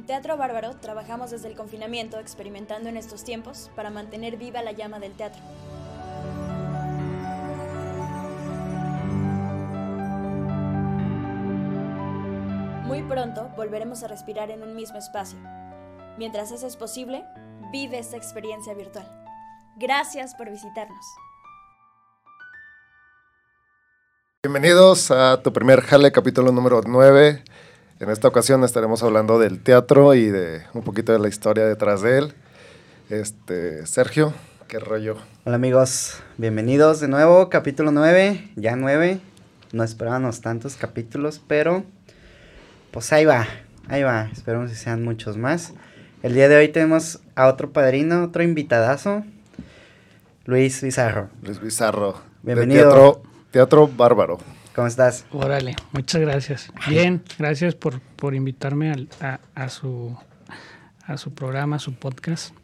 En Teatro Bárbaro trabajamos desde el confinamiento experimentando en estos tiempos para mantener viva la llama del teatro. Muy pronto volveremos a respirar en un mismo espacio. Mientras eso es posible, vive esta experiencia virtual. Gracias por visitarnos. Bienvenidos a tu primer Jale, capítulo número 9. En esta ocasión estaremos hablando del teatro y de un poquito de la historia detrás de él. Este, Sergio, qué rollo. Hola amigos, bienvenidos de nuevo, capítulo 9, ya 9. No esperábamos tantos capítulos, pero pues ahí va, ahí va. Esperemos que sean muchos más. El día de hoy tenemos a otro padrino, otro invitadazo, Luis Bizarro. Luis Bizarro. de Bienvenido. Teatro, teatro Bárbaro. ¿Cómo estás? Órale, muchas gracias. Bien, gracias por, por invitarme al- a, a su, a su programa, a su podcast.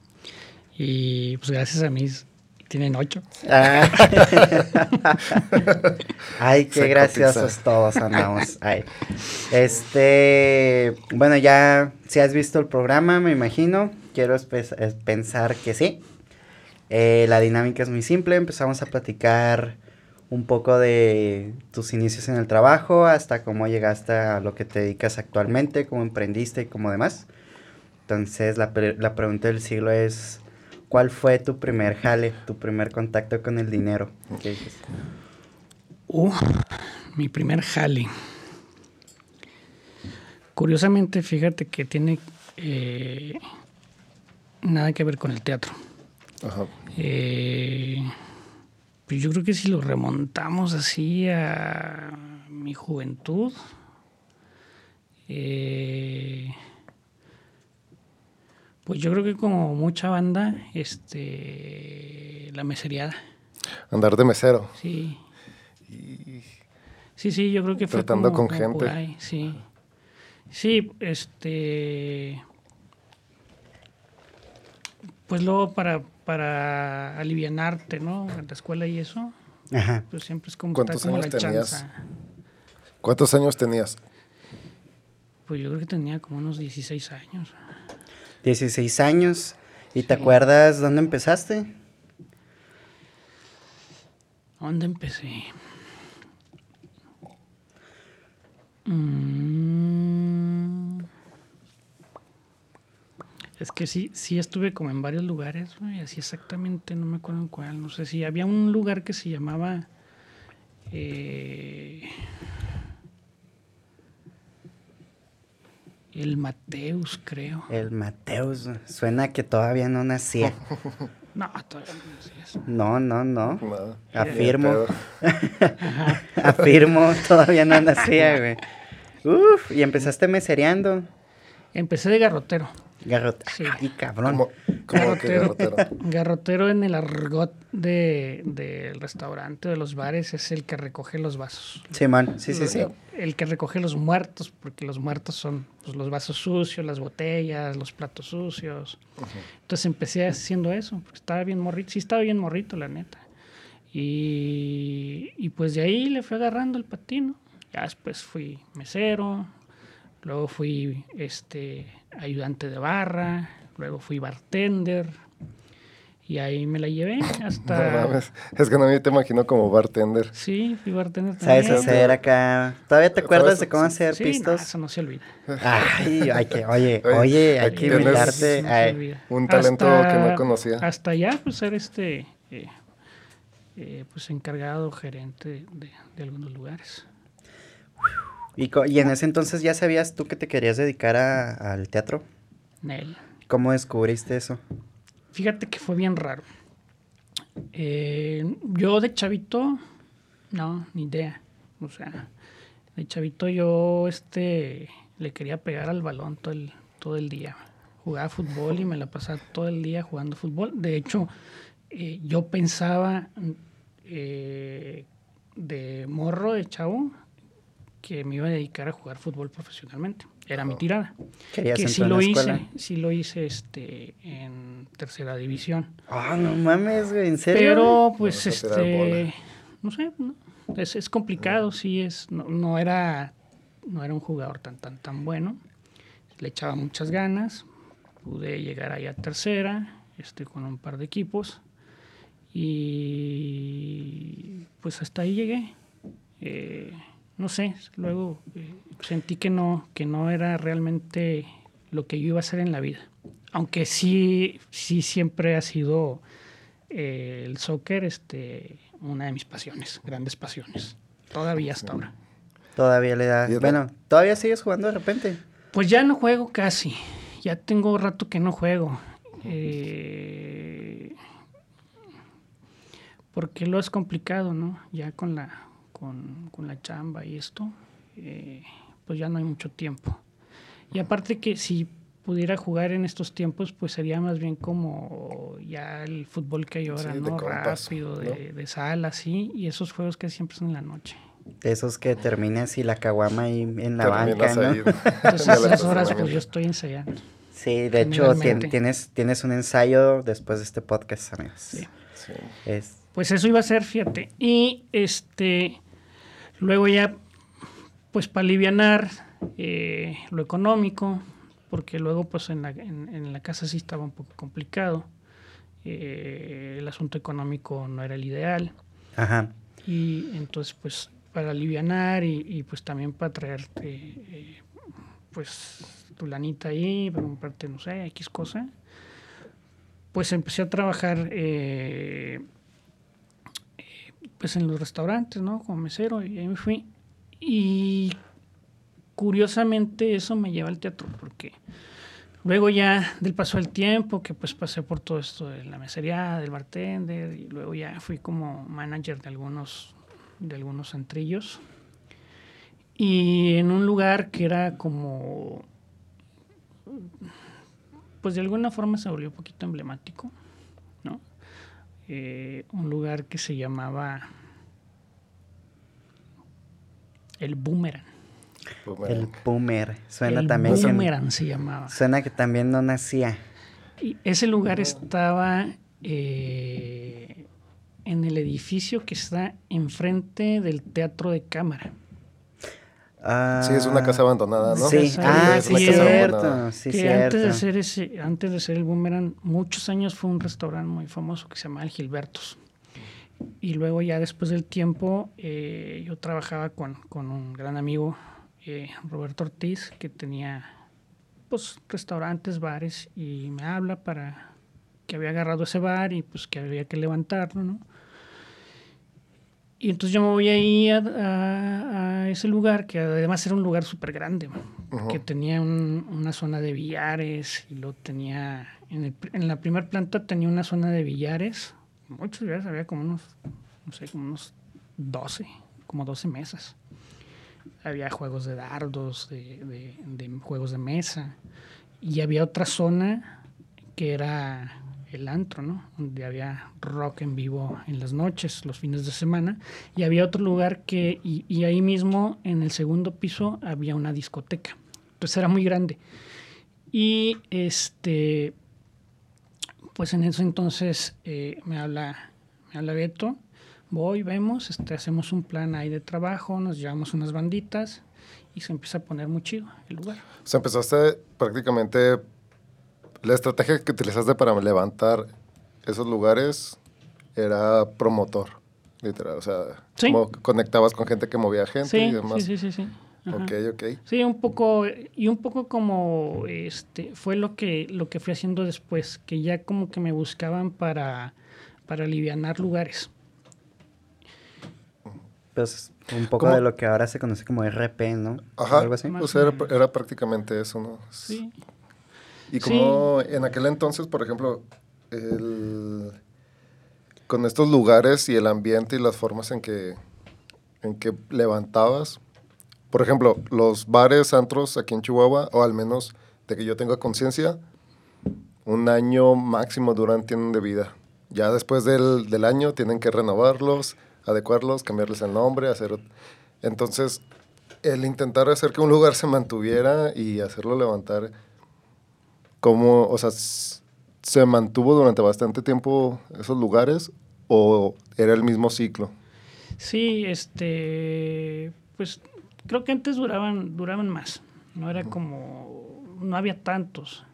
Y pues gracias a mí tienen ocho. Ah. Ay, qué Se graciosos cotiza. todos andamos. Ay. Este, bueno, ya si has visto el programa, me imagino. Quiero pensar que sí. Eh, la dinámica es muy simple. Empezamos a platicar un poco de tus inicios en el trabajo, hasta cómo llegaste a lo que te dedicas actualmente, cómo emprendiste y cómo demás. Entonces, la, pre- la pregunta del siglo es, ¿cuál fue tu primer jale, tu primer contacto con el dinero? ¿Qué dices? Uh, mi primer jale. Curiosamente, fíjate que tiene eh, nada que ver con el teatro. Ajá. Eh, pues yo creo que si lo remontamos así a mi juventud, eh, pues yo creo que como mucha banda, este, la meseriada, Andar de mesero. sí. Sí, sí, yo creo que fue Tratando como- con como por gente. ahí, sí. Sí, este... Pues luego para, para alivianarte, ¿no? En la escuela y eso, Ajá. pues siempre es como, ¿Cuántos está como años la tenías? chanza. ¿Cuántos años tenías? Pues yo creo que tenía como unos 16 años. 16 años. ¿Y te acuerdas dónde empezaste? ¿Dónde empecé? Mm. Es que sí, sí estuve como en varios lugares, güey, así exactamente, no me acuerdo en cuál, no sé si había un lugar que se llamaba eh, el Mateus, creo. El Mateus. Suena que todavía no nacía. No, todavía no eso. No, no, no. Nada. Afirmo. Afirmo, todavía no nacía, güey. Uf, y empezaste mesereando. Empecé de garrotero. Garrot. Sí. Ay, cabrón. ¿Cómo, cómo que Garrotero. garrotero? Garrotero en el argot de- del restaurante, de los bares, es el que recoge los vasos. Simón, sí, sí, sí. El que recoge los muertos, porque los muertos son pues, los vasos sucios, las botellas, los platos sucios. Entonces empecé haciendo eso, porque estaba bien morrito. Sí, estaba bien morrito, la neta. Y, y pues de ahí le fui agarrando el patino. Ya después fui mesero, luego fui este ayudante de barra, luego fui bartender. Y ahí me la llevé No hasta... mames. Es que no me te imagino como bartender. Sí, fui bartender ¿Sabes también. hacer acá? ¿Todavía te acuerdas de cómo hacer Sí, no, pistos? eso no se olvida. Ay, hay que, oye, Oye, oye, hay que invitarte. No un talento que no conocía. Hasta ya, pues ser este, eh, eh, pues encargado, gerente de, de algunos lugares. Y, en ese entonces ya sabías tú que te querías dedicar a- al teatro. Nel. ¿Cómo descubriste eso? Fíjate que fue bien raro. Eh, yo de chavito, no, ni idea. O sea, de chavito yo este le quería pegar al balón todo el, todo el día. Jugaba fútbol y me la pasaba todo el día jugando fútbol. De hecho, eh, yo pensaba eh, de morro, de chavo, que me iba a dedicar a jugar fútbol profesionalmente. Era mi tirada. ¿Querías Que sí lo escuela? hice, sí lo hice este, en tercera división. Ah, no mames, güey, ¿en serio? Pero pues este, no sé, no, es, es complicado, sí es, no, no era, no era un jugador tan tan tan bueno. le echaba muchas ganas, pude llegar ahí a tercera, este, con un par de equipos y pues hasta ahí llegué. Eh, no sé, luego eh, sentí que no, que no era realmente lo que yo iba a hacer en la vida. Aunque sí, sí siempre ha sido eh, el soccer este, una de mis pasiones, grandes pasiones. Todavía hasta ahora. Todavía le da. Bueno, ¿todavía sigues jugando de repente? Pues ya no juego casi. Ya tengo rato que no juego. Eh, porque lo es complicado, ¿no? Ya con la, con, con la chamba y esto, eh, pues ya no hay mucho tiempo. Y aparte que si pudiera jugar en estos tiempos, pues sería más bien como ya el fútbol que hay ahora, ¿no? Rápido, de, de sala, así, y esos juegos que siempre son en la noche. De esos que terminas y la caguama ahí en la banca, ¿no? Entonces esas horas pues yo estoy ensayando. Sí, de hecho tienes, tienes un ensayo después de este podcast, amigos. Sí. Pues eso iba a ser, fíjate. Y este, luego ya, pues para aliviar eh, lo económico, porque luego pues en la, en, la, casa sí estaba un poco complicado. Eh, el asunto económico no era el ideal. Ajá. Y entonces pues para aliviar y, pues también para traerte eh, pues tu lanita ahí, para comprarte, no sé, X cosa, pues empecé a trabajar eh, pues en los restaurantes, ¿no? Como mesero y ahí me fui. Y curiosamente eso me lleva al teatro, porque luego ya del paso del tiempo, que pues pasé por todo esto de la mesería, del bartender, y luego ya fui como manager de algunos, de algunos antrillos. Y en un lugar que era como, pues de alguna forma se volvió un poquito emblemático. Eh, un lugar que se llamaba el Boomerang. El Boomer. Suena el también. Boomerang se llamaba. Suena que también no nacía. Y ese lugar estaba eh, en el edificio que está enfrente del Teatro de Cámara. Ah, sí, es una casa abandonada, ¿no? Sí, ah, sí, cierto. Sí, que Antes de ser ese, antes de ser el Boomerang, muchos años fue un restaurante muy famoso que se llamaba el Gilbertos. Y luego ya después del tiempo, eh, yo trabajaba con, con, un gran amigo, eh, Roberto Ortiz, que tenía pues restaurantes, bares, y me habla para que había agarrado ese bar y pues que había que levantarlo, ¿no? Y entonces yo me voy ahí a, a, ese lugar, que además era un lugar súper grande, que tenía una zona de billares y lo tenía, en, el, en la primera planta tenía una zona de billares, muchos billares, había como unos, no sé, como unos 12, como 12 mesas. Había juegos de dardos, de, de, de juegos de mesa, y había otra zona que era el antro, ¿no? Donde había rock en vivo en las noches, los fines de semana. Y había otro lugar que, y, ahí mismo en el segundo piso había una discoteca. Entonces era muy grande. Y este, pues en ese entonces eh, me habla, me habla Beto, voy, vemos, este, hacemos un plan ahí de trabajo, nos llevamos unas banditas y se empieza a poner muy chido el lugar. O sea, empezaste prácticamente la estrategia que utilizaste para levantar esos lugares era promotor, literal. O sea, como conectabas con gente que movía gente y demás. Sí, sí, sí, sí. Ok, ok. Sí, un poco, y un poco como este fue lo que, lo que fui haciendo después, que ya como que me buscaban para, para alivianar lugares. Pues un poco de lo que ahora se conoce como RP, ¿no? Ajá, Algo así. O sea, era, era, prácticamente eso, ¿no? Sí. Y como en aquel entonces, por ejemplo, con estos lugares y el ambiente y las formas en que, en que levantabas, por ejemplo, los bares, antros aquí en Chihuahua, o al menos de que yo tenga conciencia, un año máximo duran, tienen de vida. Ya después del, del, año tienen que renovarlos, adecuarlos, cambiarles el nombre, hacer... Entonces, el intentar hacer que un lugar se mantuviera y hacerlo levantar ¿Cómo, o sea, se mantuvo durante bastante tiempo esos lugares o era el mismo ciclo? Sí, este, pues creo que antes duraban, duraban más. No era como, no había tantos.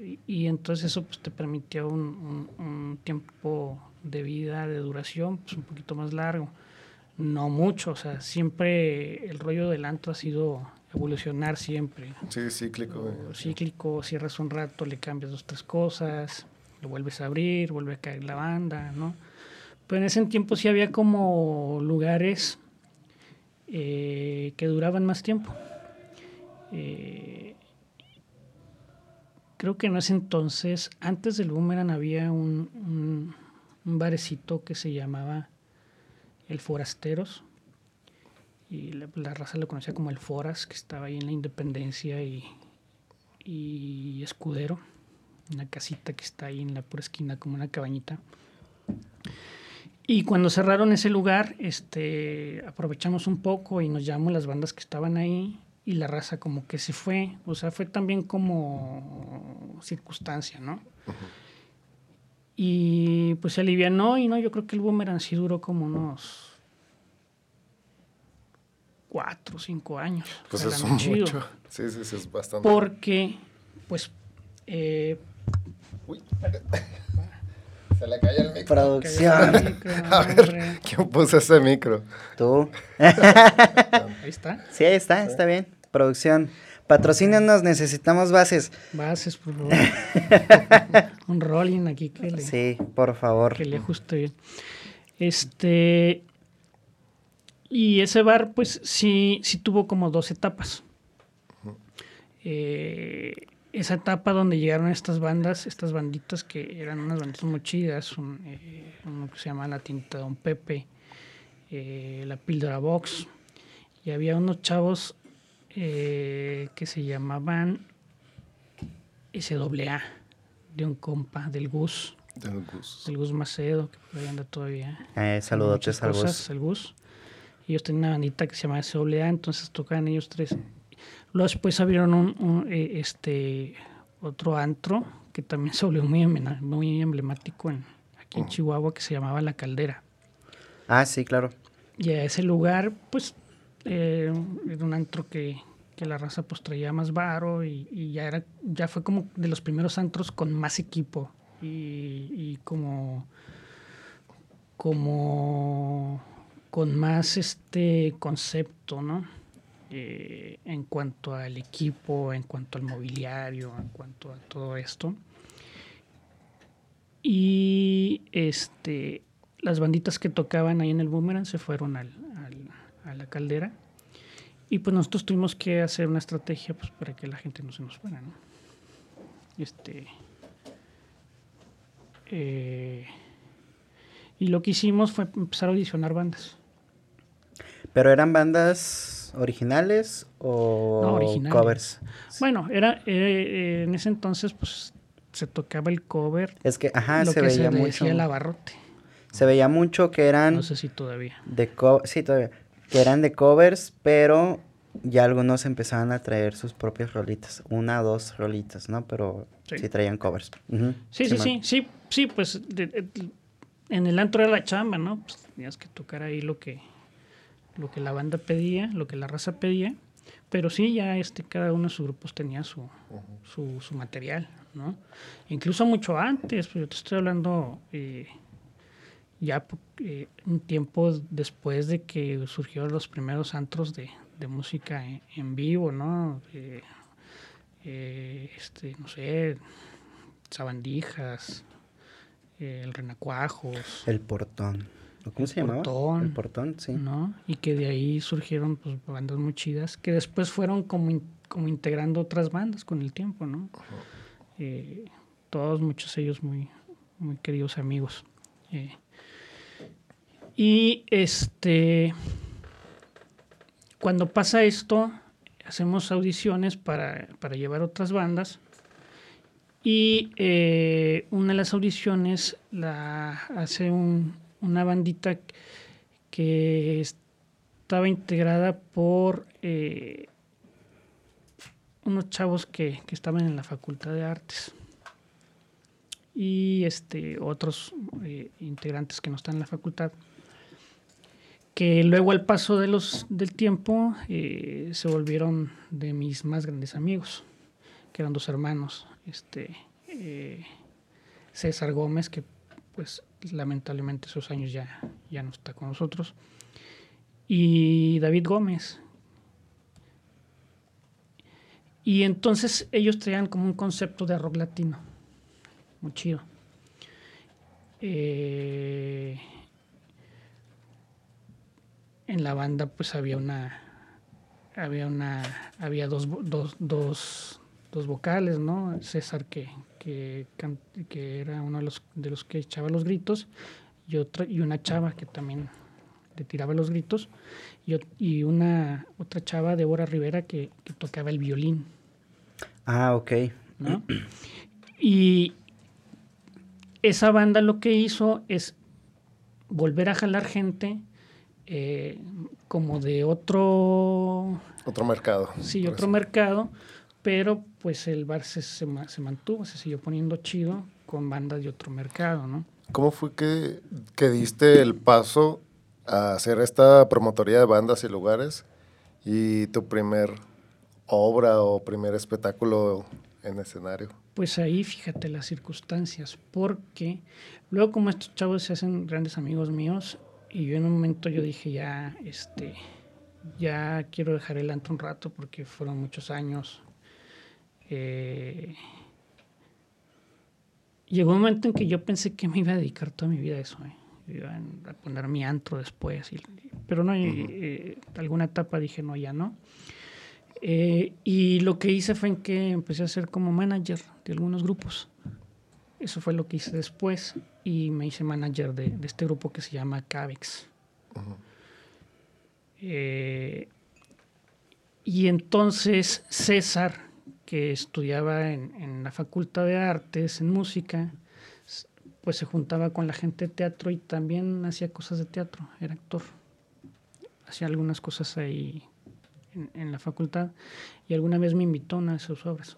Y, y entonces eso pues, te permitía un, un- un tiempo de vida, de duración, pues un poquito más largo. No mucho, o sea, siempre el rollo del antro ha sido evolucionar siempre. Sí, cíclico. Cíclico, cierras un rato, le cambias dos, tres cosas, lo vuelves a abrir, vuelve a caer la banda, ¿no? Pero en ese tiempo sí había como lugares eh, que duraban más tiempo. Eh, creo que en ese entonces, antes del Boomerang había un, un, un barecito que se llamaba El Forasteros. Y la, la raza lo conocía como el Foras, que estaba ahí en la Independencia y, y Escudero. Una casita que está ahí en la pura esquina, como una cabañita. Y cuando cerraron ese lugar, este, aprovechamos un poco y nos llamamos las bandas que estaban ahí y la raza como que se fue. O sea, fue también como circunstancia, ¿no? Y pues se alivianó y no, yo creo que el boomerang sí duró como unos cuatro o cinco años. Pues es chido. mucho. Sí, sí, sí, es bastante. Porque, pues, eh, Uy. Se le cayó el micro. Producción. A ver, ¿quién puso ese micro? Tú. Ahí está. Sí, ahí está, está bien. Producción. Patrocínanos, necesitamos bases. Bases, por favor. Un rolling aquí que le, Sí, por favor. que le ajuste bien. Este. Y ese bar, pues sí, sí tuvo como dos etapas. Eh, esa etapa donde llegaron estas bandas, estas banditas que eran unas banditas muy chidas, un, eh, uno que se llama La Tinta Don Pepe, eh, La Píldora Box, y había unos chavos eh, que se llamaban SAA, de un compa, del Gus, Del Gus. del Gus Macedo, que por ahí anda todavía. Eh, saludotes al Gus. el Gus. Ellos tenían una bandita que se llamaba SAA, entonces tocaban ellos tres. Luego después abrieron un, un, eh, este, otro antro que también se volvió muy, muy emblemático en, aquí en Chihuahua que se llamaba La Caldera. Ah, sí, claro. Y a ese lugar, pues, eh, era un antro que, que la raza pues traía más varo y, y ya era, ya fue como de los primeros antros con más equipo y, y como, como con más este concepto, ¿no? Eh, en cuanto al equipo, en cuanto al mobiliario, en cuanto a todo esto. Y este, las banditas que tocaban ahí en el Boomerang se fueron al, a la caldera. Y pues nosotros tuvimos que hacer una estrategia pues, para que la gente no se nos fuera, ¿no? Este. eh, y lo que hicimos fue empezar a audicionar bandas. ¿Pero eran bandas originales o No, originales. covers? Bueno, era eh, eh, en ese entonces pues se tocaba el cover, Es que, ajá, lo se que veía mucho. decía el abarrote. Se veía mucho que eran No sé si todavía. de co sí, todavía, que eran de covers, pero ya algunos empezaban a traer sus propias rolitas, una o dos rolitas, ¿no? Pero sí, Sí. traían covers. Sí, sí, sí, sí, sí, pues de- de- en el antro era la chamba, ¿no? Pues tenías que tocar ahí lo que, lo que la banda pedía, lo que la raza pedía, pero sí, ya este, cada uno de sus grupos tenía su, su, su material, ¿no? Incluso mucho antes, pues yo te estoy hablando eh, ya eh, un tiempo después de que surgieron los primeros antros de, de música en, en vivo, ¿no? Eh, este, no sé, sabandijas, eh, el renacuajos, El portón. ¿O ¿Cómo se llamaba? portón. El portón, sí. ¿no? Y que de ahí surgieron pues, bandas muy chidas que después fueron como, in- como integrando otras bandas con el tiempo, ¿no? Eh, todos, muchos ellos muy, muy queridos amigos. Eh, y este, cuando pasa esto, hacemos audiciones para, para llevar otras bandas. Y eh, una de las audiciones la hace un- una bandita que estaba integrada por eh, unos chavos que, estaban en la Facultad de Artes. Y este otros eh, integrantes que no están en la facultad que luego al paso de los del tiempo se volvieron de mis más grandes amigos que eran dos hermanos, este, eh, César Gómez, que pues lamentablemente esos años ya, ya no está con nosotros, y David Gómez. Y entonces ellos traían como un concepto de rock latino, muy chido. Eh, en la banda pues había una había una había dos, dos, dos, dos vocales no César que, que, que, era uno de los de los que echaba los gritos y otra y una chava que también le tiraba los gritos y, y una otra chava Débora Rivera que, que tocaba el violín ah ok ¿no? y esa banda lo que hizo es volver a jalar gente eh, como de otro... Otro mercado. Sí, otro mercado, pero pues el bar se, se, se, mantuvo, se siguió poniendo chido con bandas de otro mercado, ¿no? ¿Cómo fue que, que diste el paso a hacer esta promotoría de bandas y lugares y tu primer obra o primer espectáculo en escenario? Pues ahí fíjate las circunstancias, porque luego como estos chavos se hacen grandes amigos míos, y yo en un momento yo dije ya, este, ya quiero dejar el antro un rato porque fueron muchos años. Eh, llegó un momento en que yo pensé que me iba a dedicar toda mi vida a eso, eh. iba a poner mi antro después, y, pero no, uh -huh. eh, alguna etapa dije no, ya no. Eh, y lo que hice fue en que empecé a ser como manager de algunos grupos. Eso fue lo que hice después y me hice manager de, de este grupo que se llama Cavex. Uh -huh. eh, y entonces César, que estudiaba en, en, la Facultad de Artes, en música, pues se juntaba con la gente de teatro y también hacía cosas de teatro, era actor. Hacía algunas cosas ahí en, en la facultad y alguna vez me invitó a una de sus obras.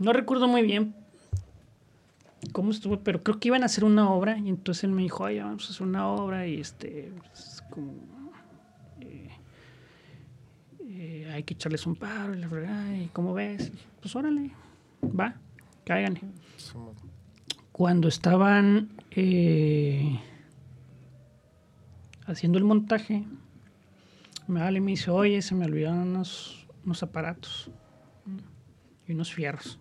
No recuerdo muy bien cómo estuvo, pero creo que iban a hacer una obra y entonces él me dijo, ay, vamos a hacer una obra y este, pues, como, eh, hay que echarles un paro y la verdad, y cómo ves, pues órale, va, cáiganle. Cuando estaban eh, haciendo el montaje, me vale me dice, oye, se me olvidaron unos, unos aparatos y unos fierros.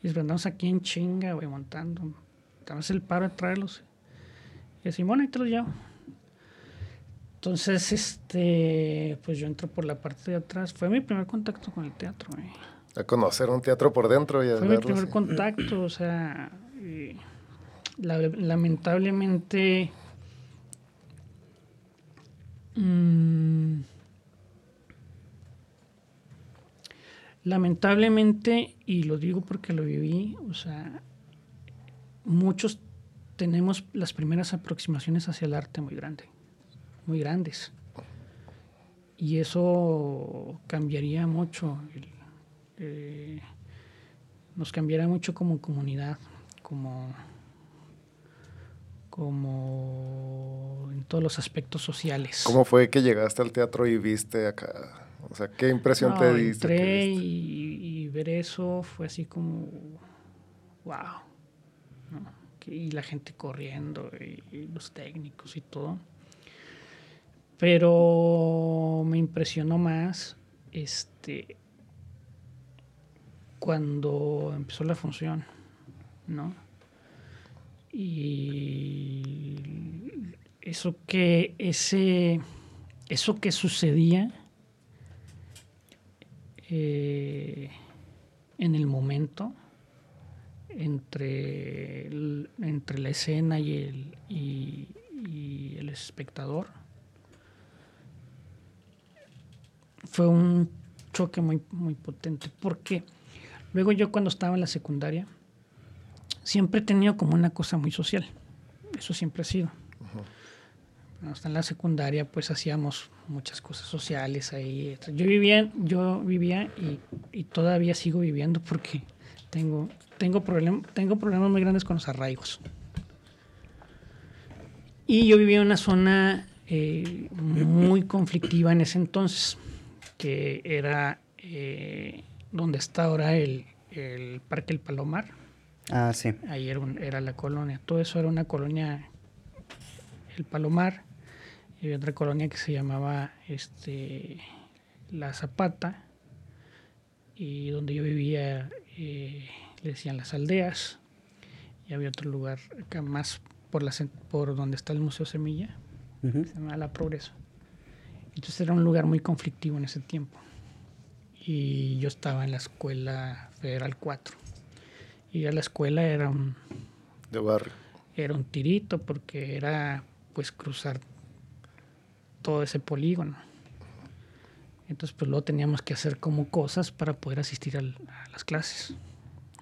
Y andamos aquí en chinga, güey, montando. Damos el paro de traerlos. Y así, bueno, ahí te los llevo. Entonces, este, pues yo entro por la parte de atrás. Fue mi primer contacto con el teatro. A conocer un teatro por dentro y a Fue verlo, mi primer sí. contacto, o sea, la, lamentablemente... Mmm, lamentablemente, y lo digo porque lo viví, o sea, muchos tenemos las primeras aproximaciones hacia el arte muy grande, muy grandes. Y eso cambiaría mucho, eh, nos cambiaría mucho como comunidad, como, como en todos los aspectos sociales. ¿Cómo fue que llegaste al teatro y viste acá? O sea, ¿qué impresión no, te diste? Entré y, y, ver eso fue así como, wow. ¿no? Y la gente corriendo y, y, los técnicos y todo. Pero me impresionó más este cuando empezó la función, ¿no? Y eso que ese eso que sucedía eh, en el momento entre, entre la escena y el, y el espectador fue un choque muy, muy potente porque luego yo cuando estaba en la secundaria siempre he tenido como una cosa muy social eso siempre ha sido uh -huh en la secundaria pues hacíamos muchas cosas sociales ahí. Yo vivía, yo vivía y, y todavía sigo viviendo porque tengo, tengo, problem, tengo problemas muy grandes con los arraigos. Y yo vivía en una zona eh, muy conflictiva en ese entonces, que era eh, donde está ahora el, el Parque El Palomar. Ah, sí. Ahí era, un- era la colonia. Todo eso era una colonia, El Palomar. Y había otra colonia que se llamaba este, La Zapata. Y donde yo vivía eh, le decían las aldeas. Y había otro lugar acá más por, la, por donde está el Museo Semilla se llamaba La Progreso. Entonces era un lugar muy conflictivo en ese tiempo. Y yo estaba en la escuela Federal 4. Y a la escuela era un, De barrio. era un tirito porque era pues cruzar todo ese polígono. Entonces pues luego teníamos que hacer como cosas para poder asistir al- a las clases,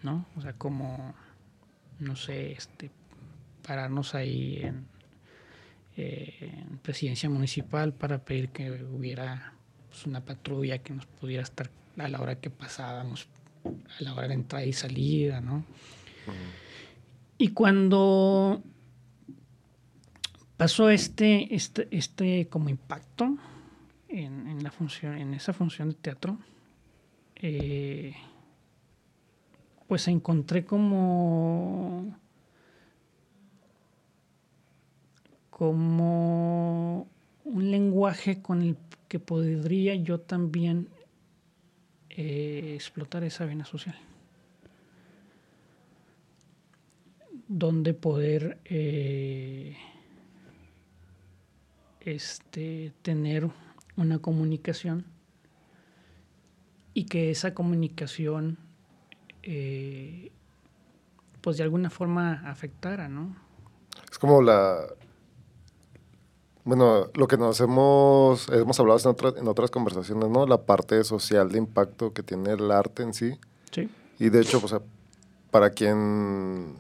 ¿no? O sea, como, no sé, este, pararnos ahí en, eh, en presidencia municipal para pedir que hubiera pues, una patrulla que nos pudiera estar a la hora que pasábamos, a la hora de entrada y salida, ¿no? Y cuando pasó este, este, este como impacto en, en la función, en esa función de teatro, eh, pues encontré como como un lenguaje con el que podría yo también eh, explotar esa vena social. Donde poder eh, este, tener una comunicación y que esa comunicación eh, pues de alguna forma afectara, ¿no? Es como la... Bueno, lo que nos hemos, hemos hablado en, otras en otras conversaciones, ¿no? La parte social de impacto que tiene el arte en sí. Sí. Y de hecho, o sea, para quien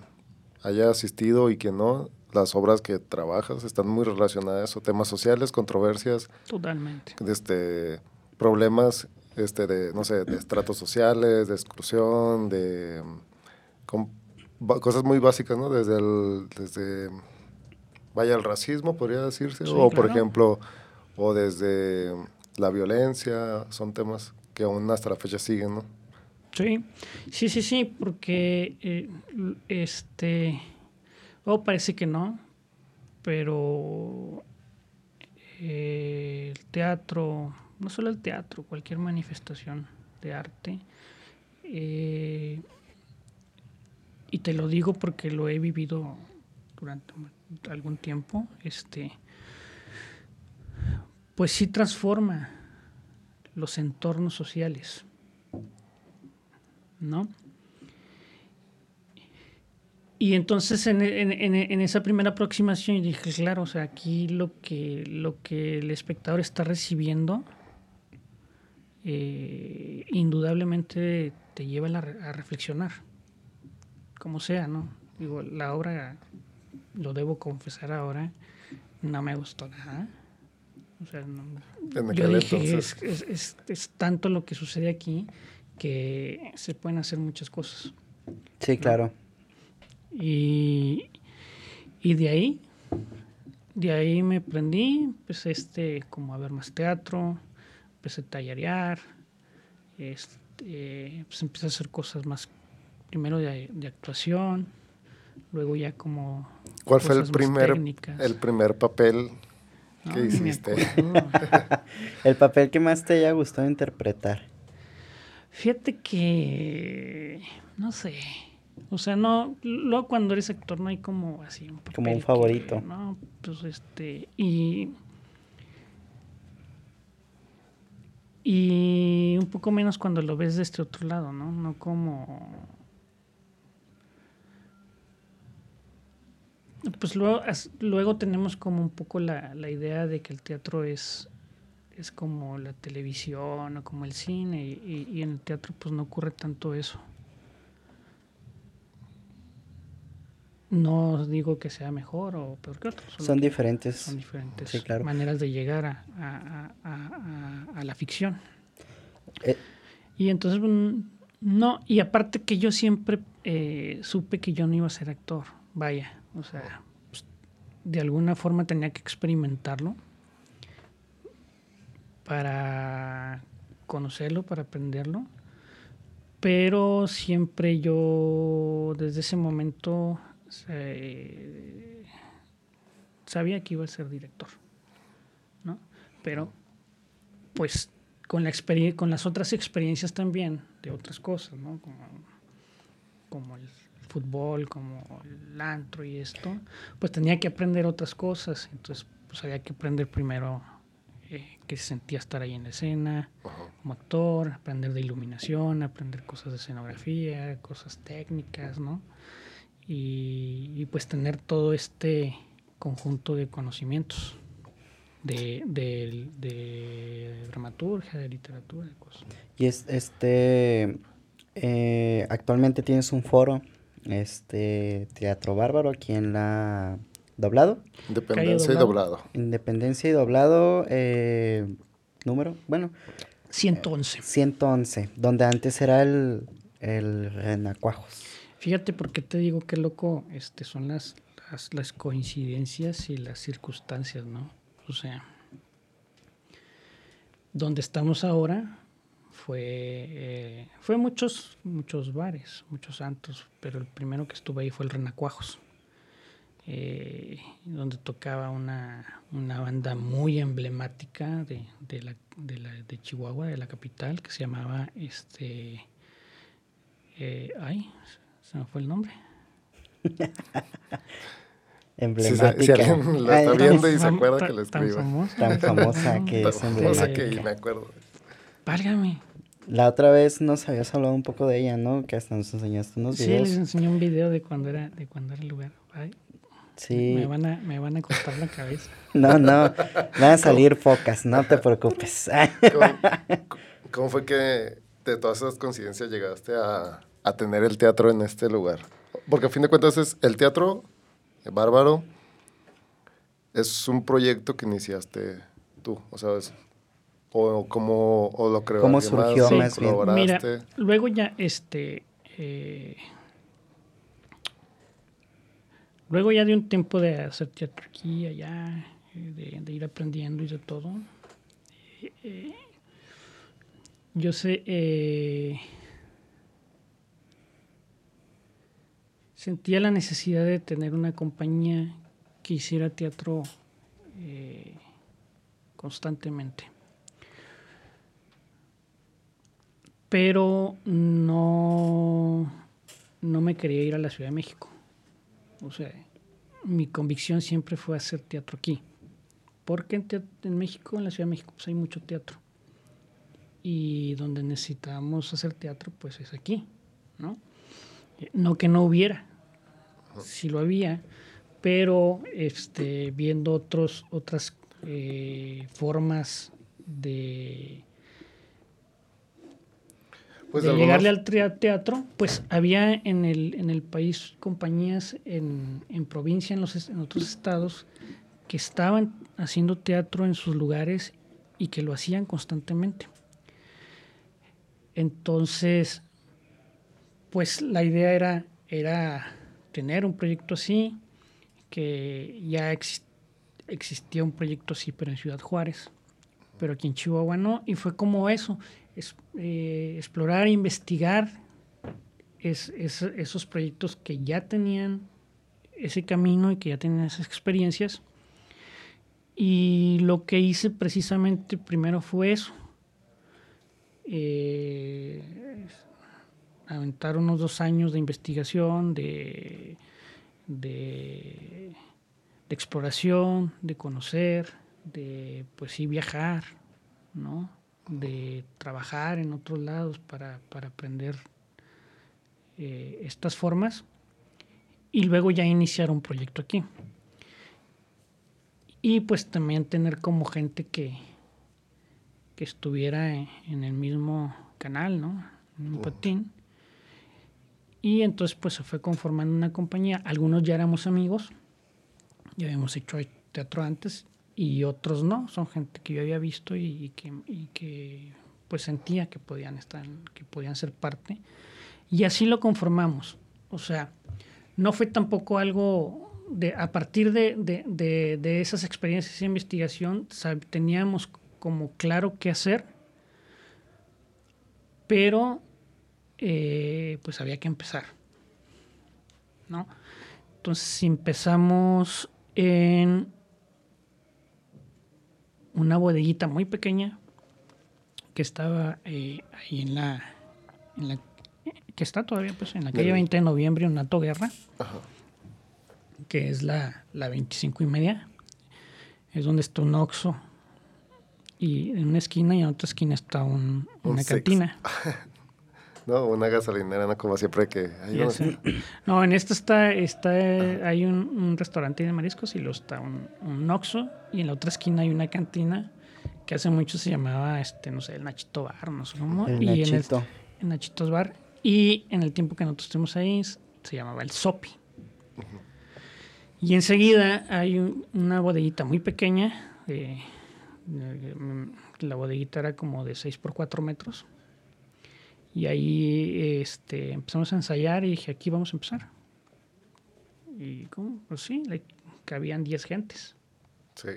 haya asistido y quien no, las obras que trabajas están muy relacionadas a temas sociales, controversias, Totalmente. este, problemas este, de, no sé, de estratos sociales, de exclusión, de cosas muy básicas, ¿no? Desde el, desde, vaya, el racismo, podría decirse, Sí, o por ejemplo, o desde la violencia, son temas que aún hasta la fecha siguen, ¿no? Sí, sí, sí, sí, porque eh, este, oh, parece que no, pero eh, el teatro, no solo el teatro, cualquier manifestación de arte, eh, y te lo digo porque lo he vivido durante algún tiempo, este, pues sí transforma los entornos sociales. ¿no? Y entonces en, en- en- esa primera aproximación dije, claro, o sea, aquí lo que, lo que el espectador está recibiendo eh, indudablemente te lleva a, a reflexionar, como sea, ¿no? Digo, la obra, lo debo confesar ahora, no me gustó nada. O sea, no, En yo dije, es- es- es tanto lo que sucede aquí que se pueden hacer muchas cosas. Sí, claro. Y, y de ahí, de ahí me prendí, empecé este, como a ver más teatro, empecé a tallarear, este, pues empecé a hacer cosas más, primero de, de actuación, luego ya como... ¿Cuál fue el primer, técnicas. el primer papel No, que me hiciste? El papel que más te haya gustado interpretar. Fíjate que no sé. O sea, no, luego cuando eres actor no hay como así un Como un papel que, favorito. no, pues este y y un poco menos cuando lo ves de este otro lado, ¿no? No como pues luego, luego tenemos como un poco la, la idea de que el teatro es es como la televisión o como el cine y, y- y en el teatro pues no ocurre tanto eso. No digo que sea mejor o peor que otro. Son que diferentes. son diferentes Sí, claro. maneras de llegar a, a- a- a- a- a la ficción. Eh, Y entonces, mm, no, y aparte que yo siempre eh, supe que yo no iba a ser actor, vaya, o sea, de alguna forma tenía que experimentarlo para conocerlo, para aprenderlo. Pero siempre yo, desde ese momento, sabía que iba a ser director, ¿no? Pero, pues, con, la con las otras experiencias también, de otras cosas, ¿no? Como, como el fútbol, como el antro y esto, pues tenía que aprender otras cosas. Entonces, pues había que aprender primero eh, qué se sentía estar ahí en la escena, como actor, aprender de iluminación, aprender cosas de escenografía, cosas técnicas, ¿no? Y, pues tener todo este conjunto de conocimientos de, de, dramaturgia, de literatura, de cosas. Y es, este, eh, actualmente tienes un foro este Teatro Bárbaro aquí en la Doblado. Independencia y Doblado. Independencia y Doblado, eh, número, bueno. 111. 111, donde antes era el, el Renacuajos. Fíjate por qué te digo que loco este, son las, las, las coincidencias y las circunstancias, ¿no? O sea, donde estamos ahora fue, eh, fue muchos, muchos bares, muchos santos, pero el primero que estuve ahí fue el Renacuajos, eh, donde tocaba una, una, banda muy emblemática de, de, la, de, la, de, Chihuahua, de la capital, que se llamaba, este, eh, ay, se me fue el nombre. emblemática. Si, alguien la está viendo y se acuerda que la escriba. Tan famosa, tan famosa que es emblemática. que me acuerdo. Válgame. La otra vez nos habías hablado un poco de ella, ¿no? Que hasta nos enseñaste unos videos. Sí, les enseñé un video de cuando era, de cuando era el lugar. Ay, sí. Me van, a, me van a cortar la cabeza. No, no. Van a salir focas, no te preocupes. ¿Cómo, ¿Cómo, fue que de todas esas coincidencias llegaste a, a, tener el teatro en este lugar? Porque a fin de cuentas es el teatro bárbaro es un proyecto que iniciaste tú, o sea, es, o cómo o lo creó ¿Cómo surgió más, bien? Mira, luego ya este eh, luego ya de un tiempo de hacer teatro aquí allá de, de ir aprendiendo y de todo eh, yo sé eh, sentía la necesidad de tener una compañía que hiciera teatro eh, constantemente pero no, no me quería ir a la Ciudad de México. O sea, mi convicción siempre fue hacer teatro aquí. Porque en, en México, en la Ciudad de México, pues hay mucho teatro. Y donde necesitamos hacer teatro, pues es aquí, ¿no? No que no hubiera, sí lo había, pero este, viendo otros, otras eh, formas de pues de algunos... llegarle al teatro, pues había en el, en el país compañías en, en provincia, en, los, en otros estados, que estaban haciendo teatro en sus lugares y que lo hacían constantemente. Entonces, pues la idea era, era tener un proyecto así, que ya exist, existía un proyecto así, pero en Ciudad Juárez, pero aquí en Chihuahua no, y fue como eso, es, eh, explorar, investigar es, es, esos proyectos que ya tenían ese camino y que ya tenían esas experiencias. Y lo que hice precisamente primero fue eso. Eh, aventar unos dos años de investigación, de, de, de, exploración, de conocer, de pues sí viajar, ¿no? De trabajar en otros lados para, para aprender eh, estas formas y luego ya iniciar un proyecto aquí. Y pues también tener como gente que, que estuviera en, en el mismo canal, ¿no? En un patín. Y entonces pues se fue conformando una compañía. Algunos ya éramos amigos, ya habíamos hecho teatro antes y otros no, son gente que yo había visto y, que, pues sentía que podían estar, que podían ser parte. Y así lo conformamos. O sea, no fue tampoco algo de, a partir de, de, de, de esas experiencias de investigación, teníamos como claro qué hacer, pero eh, pues había que empezar. ¿no? Entonces empezamos en una bodeguita muy pequeña que estaba eh, ahí en la, en la, que está todavía pues en la calle 20 de noviembre en Nato Guerra, que es la, la 25 y media, es donde está un Oxxo y en una esquina y en otra esquina está un, Un una cantina. No, una gasolinera, no como siempre que... Ya no- sé. No, en esta está, está hay un, un restaurante de mariscos y luego está un, un Oxxo y en la otra esquina hay una cantina que hace mucho se llamaba, este, no sé, el Nachito Bar, no sé cómo. El y en el- Nachito. en Nachitos Bar. Y en el tiempo que nosotros estuvimos ahí se llamaba el Sopi. Y enseguida hay un- una bodeguita muy pequeña. eh, eh, mm, la bodeguita era como de 6 por 4 metros. Y ahí este, empezamos a ensayar y dije, aquí vamos a empezar. Y ¿cómo? Pues sí, le cabían 10 gentes. Sí.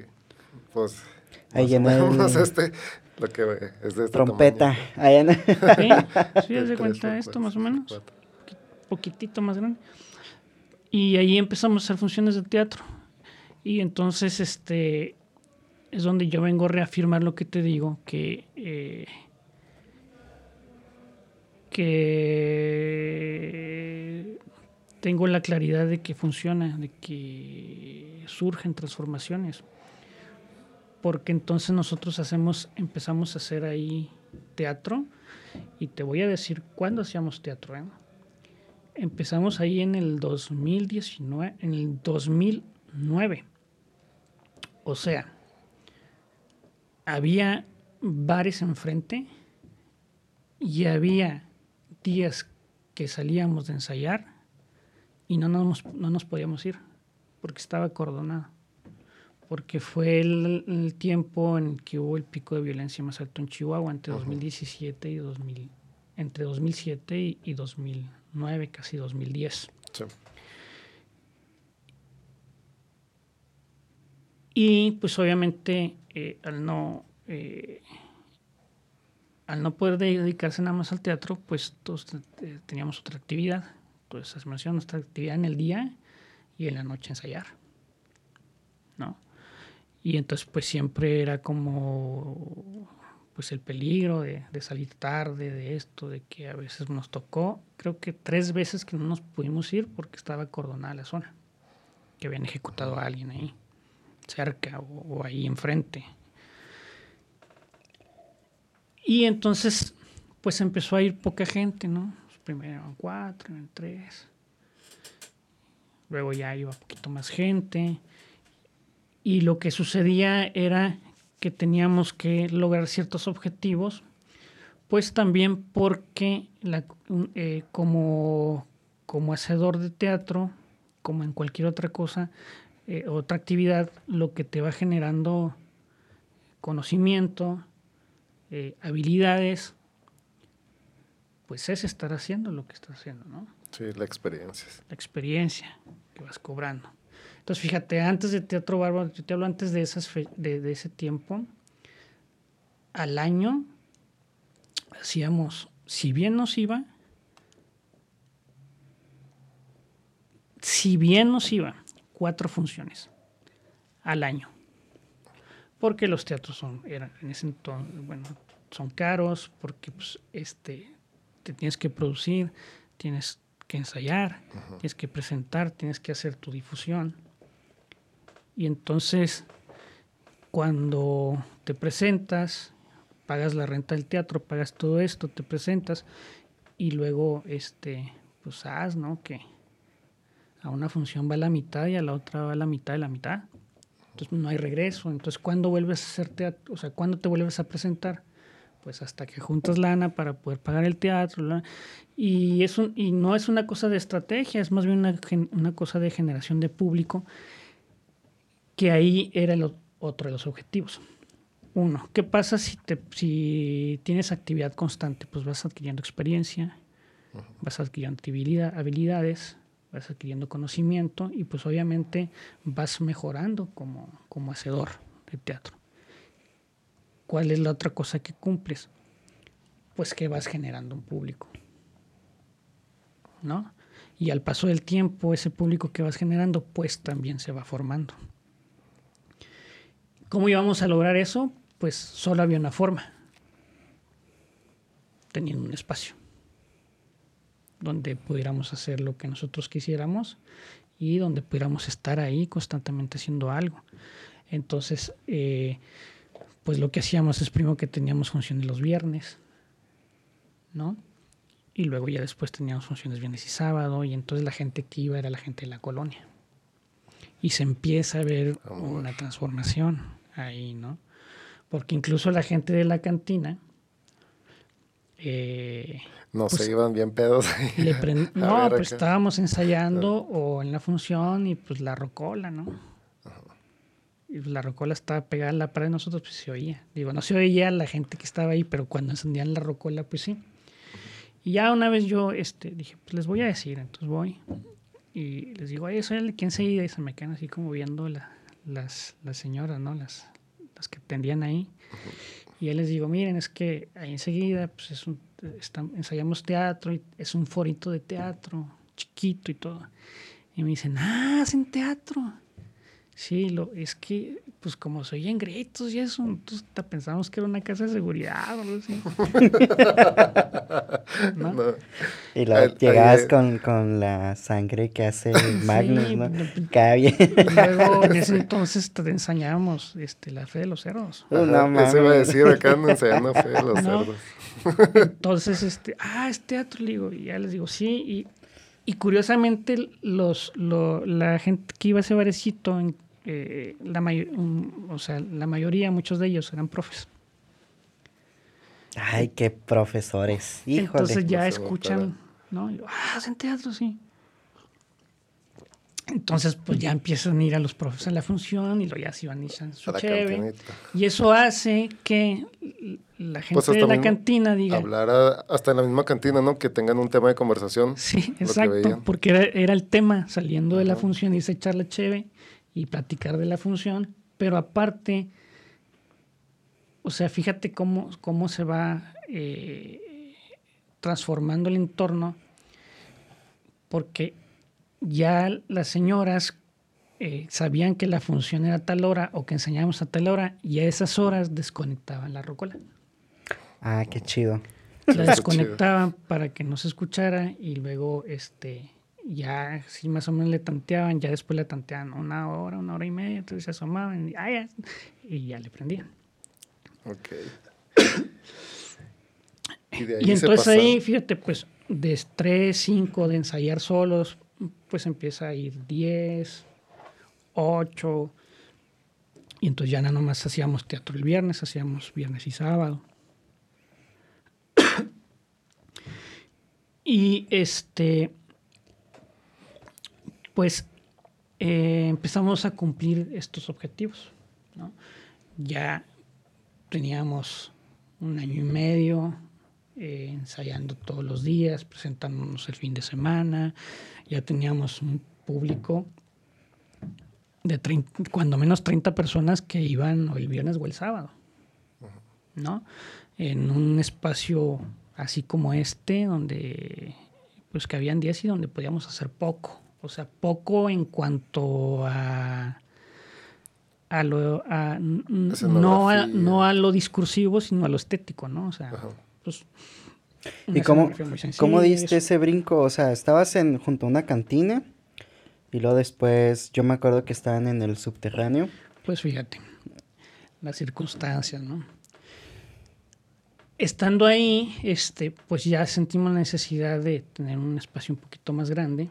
Pues... Ahí en el- este, lo que es de este Trompeta. Allá en- ¿Sí? ¿Sí de Tres cuenta por esto más o menos? cuatro. poquitito más grande. Y ahí empezamos a hacer funciones de teatro. Y entonces este es donde yo vengo a reafirmar lo que te digo, que, eh, que tengo la claridad de que funciona, de que surgen transformaciones. Porque entonces nosotros hacemos, empezamos a hacer ahí teatro. Y te voy a decir cuándo hacíamos teatro, ¿eh? Empezamos ahí en el 2019, en el 2009. O sea, había bares enfrente y había días que salíamos de ensayar y no nos, no nos podíamos ir porque estaba acordonado. Porque fue el, el tiempo en que hubo el pico de violencia más alto en Chihuahua entre 2017 y 2000, entre 2007 y, y 2009, casi 2010. Sí. Y pues obviamente eh, al no eh, al no poder dedicarse nada más al teatro, pues todos teníamos otra actividad. Entonces hacíamos nuestra actividad en el día y en la noche ensayar. ¿No? Y entonces pues siempre era como pues el peligro de, salir tarde, de esto, de que a veces nos tocó, creo que tres veces que no nos pudimos ir porque estaba acordonada la zona, que habían ejecutado a alguien ahí cerca o, o ahí enfrente. Y entonces, pues empezó a ir poca gente, ¿no? Primero eran cuatro, eran tres. Luego ya iba poquito más gente. Y lo que sucedía era que teníamos que lograr ciertos objetivos, pues también porque eh, como, como hacedor de teatro, como en cualquier otra cosa, eh, otra actividad, lo que te va generando conocimiento, eh, habilidades, pues es estar haciendo lo que estás haciendo, ¿no? Sí, la experiencia. La experiencia que vas cobrando. Entonces, fíjate, antes de Teatro Bárbaro, yo te hablo antes de, esas de ese tiempo, al año hacíamos, si bien nos iba, si bien nos iba, cuatro funciones al año. Porque los teatros son, eran en ese entonces, bueno, son caros, porque pues, este, te tienes que producir, tienes que ensayar, tienes que presentar, tienes que hacer tu difusión. Y entonces, cuando te presentas, pagas la renta del teatro, pagas todo esto, te presentas y luego, este, pues haz, ¿no? Que a una función va la mitad y a la otra va la mitad de la mitad. Entonces no hay regreso. Entonces, ¿cuándo vuelves a hacer teatro? O sea, ¿cuándo te vuelves a presentar? Pues hasta que juntas lana para poder pagar el teatro. Y, es un- y no es una cosa de estrategia, es más bien una, una cosa de generación de público, que ahí era el otro de los objetivos. Uno, ¿qué pasa si, te, si tienes actividad constante? Pues vas adquiriendo experiencia, vas adquiriendo habilidad- habilidades, vas adquiriendo conocimiento y pues obviamente vas mejorando como, como hacedor de teatro. ¿Cuál es la otra cosa que cumples? pues que vas generando un público. ¿No? Y al paso del tiempo, ese público que vas generando, pues también se va formando. ¿Cómo íbamos a lograr eso? Pues solo había una forma, teniendo un espacio donde pudiéramos hacer lo que nosotros quisiéramos y donde pudiéramos estar ahí constantemente haciendo algo. Entonces, eh, pues lo que hacíamos es primero que teníamos funciones los viernes, ¿no? Y luego ya después teníamos funciones viernes y sábado, y entonces la gente que iba era la gente de la colonia. Y se empieza a ver una transformación ahí, ¿no? Porque incluso la gente de la cantina... Eh, no se pues, iban bien pedos. no, pues estábamos ensayando o en la función y pues la rocola, ¿no? y la rocola estaba pegada a la pared de nosotros, pues se oía. Digo, no se oía la gente que estaba ahí, pero cuando encendían la rocola, pues sí. Y ya una vez yo este, dije, pues les voy a decir, entonces voy. Y les digo, oye, soy el de quién seguida. Y se me quedan así como viendo las, las señoras, ¿no? Las, las que tendían ahí. Y ya les digo, miren, es que ahí enseguida, pues es un, ensayamos teatro, y es un forito de teatro, chiquito y todo. Y me dicen, ah, hacen teatro. Sí, lo, es que, pues como soy en gritos y eso, entonces pensamos que era una casa de seguridad o algo así. Y luego llegabas con, con, la sangre que hace Magnus, ¿no? Cada bien. Y luego en ese entonces te enseñábamos este, la fe de los cerdos. Uh, no, Eso iba a decir acá ando enseñando fe de los cerdos. Entonces, este, ah, es teatro, le digo, y ya les digo, sí, y, y curiosamente los, lo, la gente que iba a ese barecito en eh, la, o sea, la mayoría, muchos de ellos eran profes. Ay, qué profesores. Híjole. Entonces ya escuchan, ¿no? ah, hacen teatro, sí. Entonces, pues ya empiezan a ir a los profes a la función y luego ya se van y su chévere. Y eso hace que la pues gente de la cantina diga. Hablar hasta en la misma cantina, ¿no? Que tengan un tema de conversación. Sí, exacto. Porque era, el tema saliendo de la función y se echar la chévere y platicar de la función, pero aparte, o sea, fíjate cómo, cómo se va eh, transformando el entorno, porque ya las señoras eh, sabían que la función era a tal hora o que enseñábamos a tal hora y a esas horas desconectaban la rocola. Ah, qué chido. La desconectaban para que no se escuchara y luego este ya sí más o menos le tanteaban, ya después le tanteaban una hora, una hora y media, entonces se asomaban y, ya, y ya le prendían. Ok. y, entonces ahí, fíjate, pues de 3, 5 de ensayar solos, pues empieza a ir 10, 8, y entonces ya nada más hacíamos teatro el viernes, hacíamos viernes y sábado. y este pues eh, empezamos a cumplir estos objetivos. Ya teníamos un año y medio eh, ensayando todos los días, presentándonos el fin de semana, ya teníamos un público de cuando menos 30 personas que iban el viernes o el sábado, ¿no? En un espacio así como este, donde pues que habían días y donde podíamos hacer poco, o sea, poco en cuanto a, a lo, no, a, no a lo discursivo, sino a lo estético, ¿no? O sea, pues, ¿Y cómo, cómo diste ese brinco? O sea, estabas en, junto a una cantina y luego después, yo me acuerdo que estaban en el subterráneo. Pues fíjate, las circunstancias, ¿no? Estando ahí, este, pues ya sentimos la necesidad de tener un espacio un poquito más grande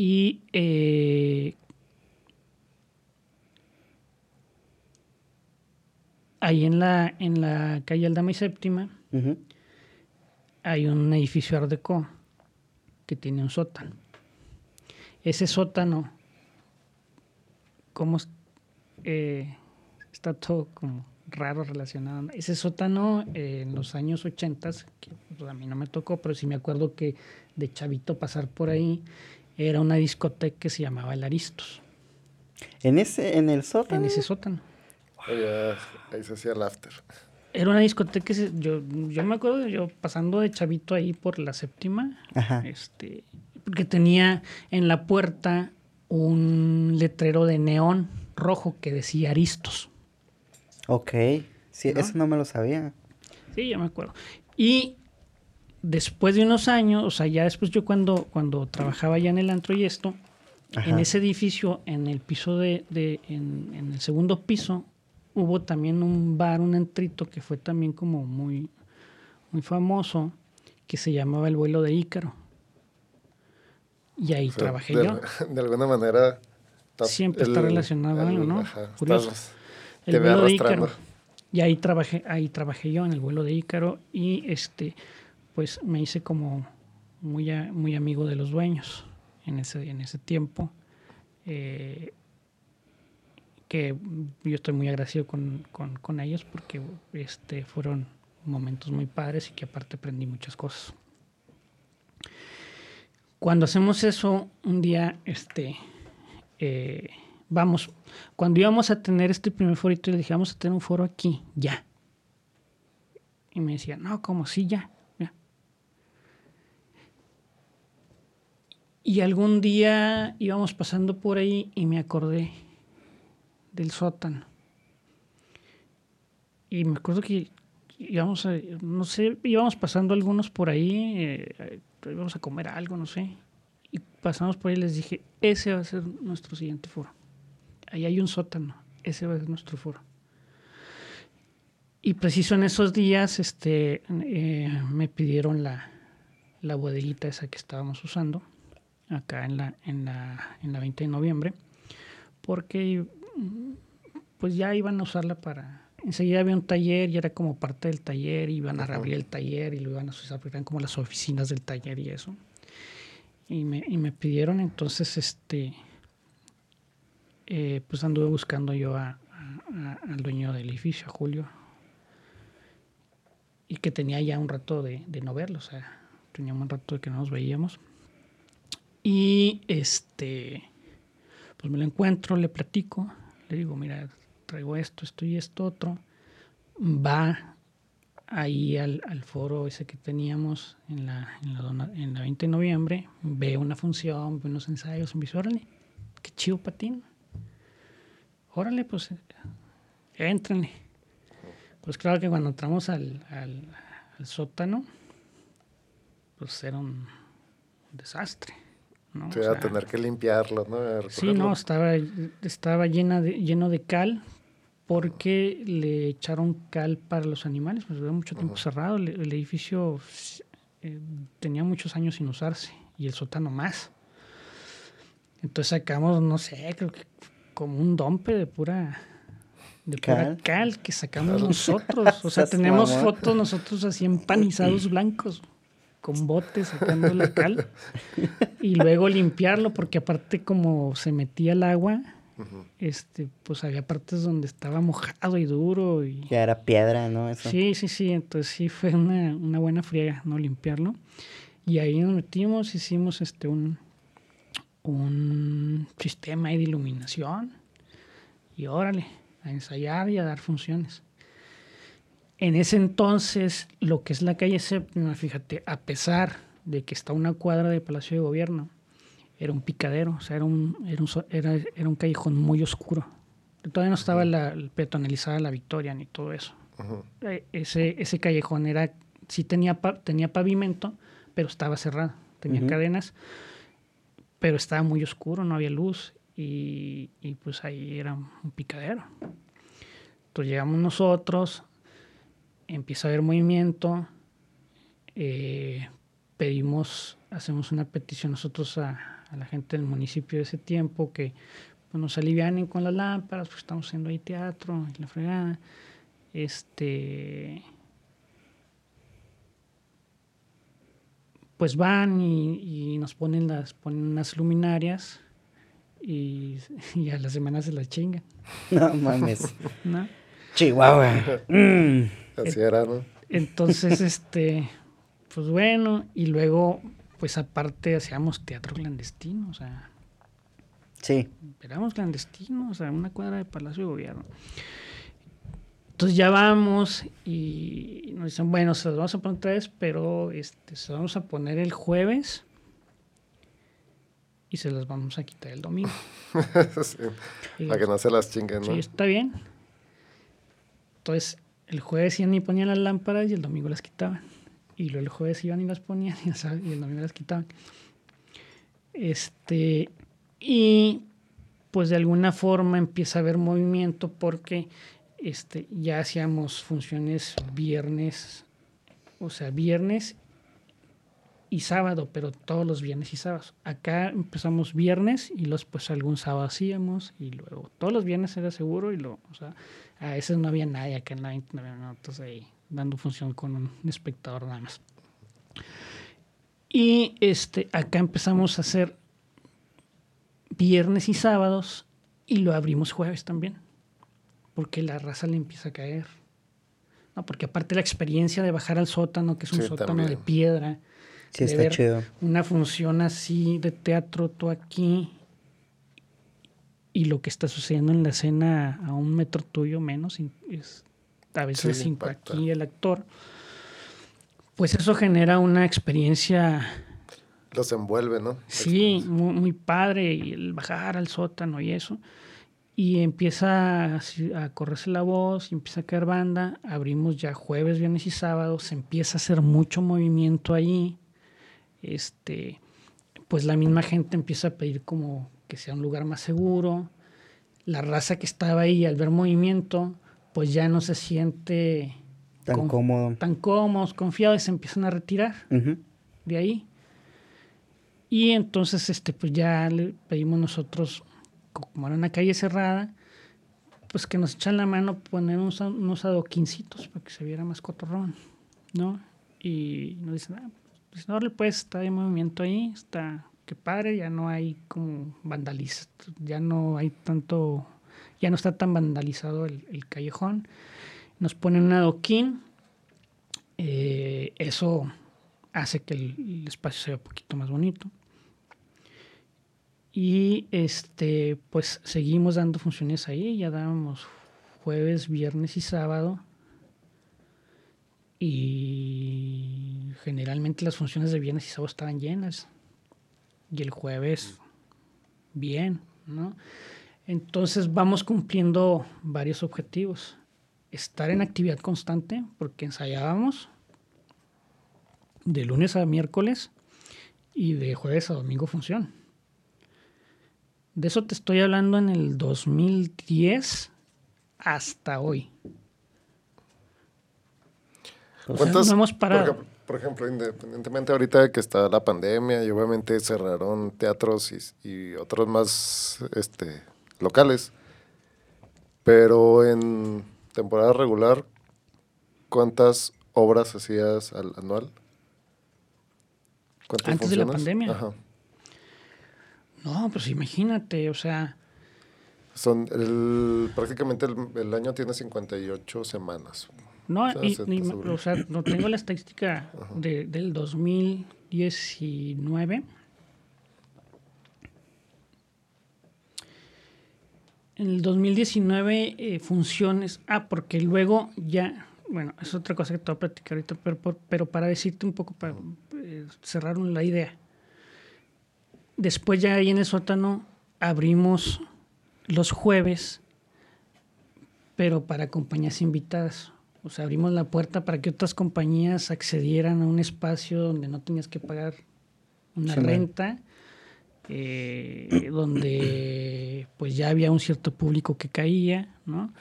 y eh, ahí en la, en la calle Aldama y Séptima hay un edificio Art Deco que tiene un sótano. Ese sótano, como eh, está todo como raro relacionado. Ese sótano eh, en los años 80, que pues, a mí no me tocó, pero sí me acuerdo que de chavito pasar por ahí era una discoteca que se llamaba El Aristos. ¿En ese, en el sótano? En ese sótano. ahí se hacía el after. Era una discoteca que se- yo, yo me acuerdo de yo pasando de chavito ahí por la séptima, Ajá. este, porque tenía en la puerta un letrero de neón rojo que decía Aristos. Ok. Sí, ¿No? eso no me lo sabía. Sí, ya me acuerdo. Y después de unos años, o sea, ya después yo cuando, cuando trabajaba ya en el antro y esto, en ese edificio, en el piso de, de en, en el segundo piso, hubo también un bar, un antrito que fue también como muy, muy famoso, que se llamaba El Vuelo de Ícaro. Y ahí O sea, trabajé de, yo. De alguna manera. está- Siempre está relacionado a algo, ¿no? ajá, Curioso. estás- El te vuelo de. Ícaro. Y ahí trabajé, ahí trabajé yo en el vuelo de Ícaro y este, pues me hice como muy, muy amigo de los dueños en ese, en ese tiempo. eh, que yo estoy muy agradecido con, con- con ellos porque este, fueron momentos muy padres y que aparte aprendí muchas cosas. Cuando hacemos eso, un día, este, eh, vamos, cuando íbamos a tener este primer forito, le dije, vamos a tener un foro aquí, ya. Y me decía, no, como sí, ya, ya. Y algún día íbamos pasando por ahí y me acordé del sótano. Y me acuerdo que íbamos a, no sé, íbamos pasando algunos por ahí, eh, íbamos a comer algo, no sé. Y pasamos por ahí y les dije, ese va a ser nuestro siguiente foro. Ahí hay un sótano, ese va a ser nuestro foro. Y preciso en esos días este, eh, me pidieron la, la bodeguita esa que estábamos usando, acá en la, en la, en la 20 de noviembre, porque mm, pues ya iban a usarla para... Enseguida había un taller y era como parte del taller, iban a reabrir el taller y lo iban a usar, eran como las oficinas del taller y eso. Y me, y me pidieron entonces, este, eh, pues anduve buscando yo a- a- a- al dueño del edificio, a Julio, y que tenía ya un rato de, de no verlo, o sea, teníamos un rato de que no nos veíamos. Y este, pues me lo encuentro, le platico, le digo, mira, traigo esto, esto y esto otro. Va ahí al, al foro ese que teníamos en la, en, la, en la 20 de noviembre, ve una función, ve unos ensayos, me dice, órale, qué chido patín. Órale, pues, éntrenle. Pues claro que cuando entramos al, al sótano, pues era un desastre. ¿No? Sí, O a sea, tener que limpiarlo, ¿no? A Sí, no, estaba, estaba llena de, lleno de cal porque le echaron cal para los animales, pues duró mucho tiempo cerrado, el, el edificio eh, tenía muchos años sin usarse y el sótano más. Entonces sacamos, no sé, creo que como un dompe de pura de pura Cal. cal que sacamos nosotros. O sea, tenemos fotos nosotros así empanizados blancos con botes sacando la cal y luego limpiarlo porque aparte como se metía el agua, este, pues había partes donde estaba mojado y duro y Ya era piedra, ¿no? Eso. sí, sí, sí, entonces sí fue una, una buena friega no limpiarlo y ahí nos metimos, hicimos este un un sistema de iluminación y órale, a ensayar y a dar funciones. En ese entonces, lo que es la calle séptima, fíjate, a pesar de que está una cuadra del Palacio de Gobierno, era un picadero, o sea, era un, era un, so- era, era un callejón muy oscuro. Todavía no estaba la, peatonalizada la Victoria ni todo eso. Eh, Ese, ese callejón era, sí tenía, pa- tenía pavimento, pero estaba cerrado, tenía cadenas, pero estaba muy oscuro, no había luz y, y pues ahí era un picadero. Entonces llegamos nosotros, empieza a haber movimiento, eh, pedimos, hacemos una petición nosotros a, a la gente del municipio de ese tiempo que pues, nos alivianen con las lámparas, pues estamos haciendo ahí teatro, y la fregada. Este. Pues van y, y nos ponen las, ponen unas luminarias y, y a la semana se las chingan, No mames. ¿no? Chihuahua. Mm. Así era, ¿no? Entonces, este, pues bueno, y luego, pues aparte hacíamos teatro clandestino, o sea, Sí. éramos clandestinos, o sea, una cuadra de Palacio de Gobierno. Entonces ya vamos y nos dicen, bueno, se los vamos a poner tres, pero este, se los vamos a poner el jueves y se los vamos a quitar el domingo. Sí, Para que no se las chinguen, ¿no? Sí, está bien. Entonces, el jueves iban y ponían las lámparas y el domingo las quitaban. Y luego el jueves iban y las ponían y el, domingo las quitaban. Este, y pues de alguna forma empieza a haber movimiento porque este, ya hacíamos funciones viernes, o sea, viernes y sábado, pero todos los viernes y sábados. Acá empezamos viernes y los pues algún sábado hacíamos y luego todos los viernes era seguro y lo, o sea, a veces no había nadie acá en la 29 minutos ahí dando función con un espectador nada más. Y este, acá empezamos a hacer viernes y sábados y lo abrimos jueves también, porque la raza le empieza a caer. No, porque aparte la experiencia de bajar al sótano, que es un Sí, sótano también. de piedra, Sí, de está ver chido. una función así de teatro, tú aquí, y lo que está sucediendo en la escena a un metro tuyo menos, es a veces Sí, aquí el actor, pues eso genera una experiencia, Los envuelve, ¿no? sí, muy, muy padre, y el bajar al sótano y eso. Y empieza a correrse la voz, y empieza a caer banda. Abrimos ya jueves, viernes y sábados. Se empieza a hacer mucho movimiento ahí. Este, pues la misma gente empieza a pedir como que sea un lugar más seguro. La raza que estaba ahí al ver movimiento, pues ya no se siente Tan con- cómodo. tan cómodos, confiados, y se empiezan a retirar de ahí. Y entonces, este, pues ya le pedimos nosotros, como era una calle cerrada, pues que nos echan la mano poner unos, unos adoquincitos para que se viera más cotorrón, ¿no? Y nos dicen, ah, pues no, pues está de movimiento ahí, está, qué padre, ya no hay como vandaliz, ya no hay tanto, ya no está tan vandalizado el, el callejón. Nos ponen un adoquín, eh, eso hace que el, el espacio sea un poquito más bonito. Y este, pues seguimos dando funciones ahí, ya dábamos jueves, viernes y sábado. Y generalmente las funciones de viernes y sábado estaban llenas. Y el jueves, bien, ¿no? Entonces vamos cumpliendo varios objetivos. Estar en actividad constante, porque ensayábamos de lunes a miércoles y de jueves a domingo función. De eso te estoy hablando en el 2010 hasta hoy. ¿Cuántas- no hemos por parado. ejemplo- Por ejemplo, independientemente ahorita de que está la pandemia y obviamente cerraron teatros y, y otros más este, locales, pero en temporada regular, ¿cuántas obras hacías al anual? ¿Cuántas Antes de la pandemia. Ajá. No, pues imagínate, o sea, Son el, prácticamente el, el año tiene 58 semanas. No, y- ni- o sea, no tengo la estadística de- del 2019. En el 2019 eh, funciones, ah, porque luego ya, bueno, es otra cosa que te voy a platicar ahorita, pero, pero para decirte un poco, para eh, cerrar la idea. Después ya ahí en el sótano abrimos los jueves, pero para compañías invitadas. O sea, abrimos la puerta para que otras compañías accedieran a un espacio donde no tenías que pagar una Sí, renta, eh, donde pues ya había un cierto público que caía, ¿no?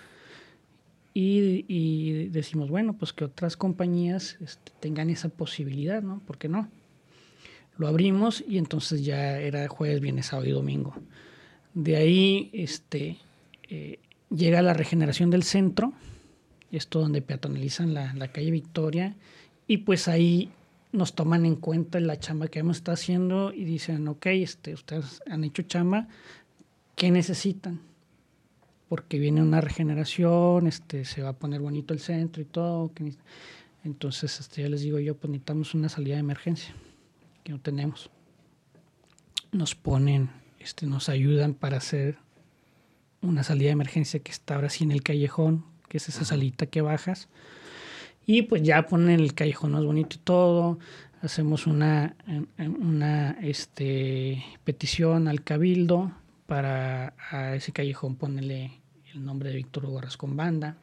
Y, y decimos, bueno, pues que otras compañías este, tengan esa posibilidad, ¿no? ¿Por qué no? Lo abrimos y entonces ya era jueves, viernes, sábado y domingo. De ahí este, eh, llega la regeneración del centro, esto donde peatonalizan la, la calle Victoria, y pues ahí nos toman en cuenta la chamba que hemos estado haciendo y dicen, ok, este, ustedes han hecho chamba, ¿qué necesitan? Porque viene una regeneración, este, se va a poner bonito el centro y todo. ¿qué neces- Entonces, este, ya les digo yo, pues necesitamos una salida de emergencia, que no tenemos. Nos ponen, este, nos ayudan para hacer una salida de emergencia que está ahora sí en el callejón, que es esa salita que bajas. Y pues ya ponen el callejón más bonito y todo. Hacemos una, una este, petición al cabildo para a ese callejón ponerle el nombre de Víctor Hugo con Banda.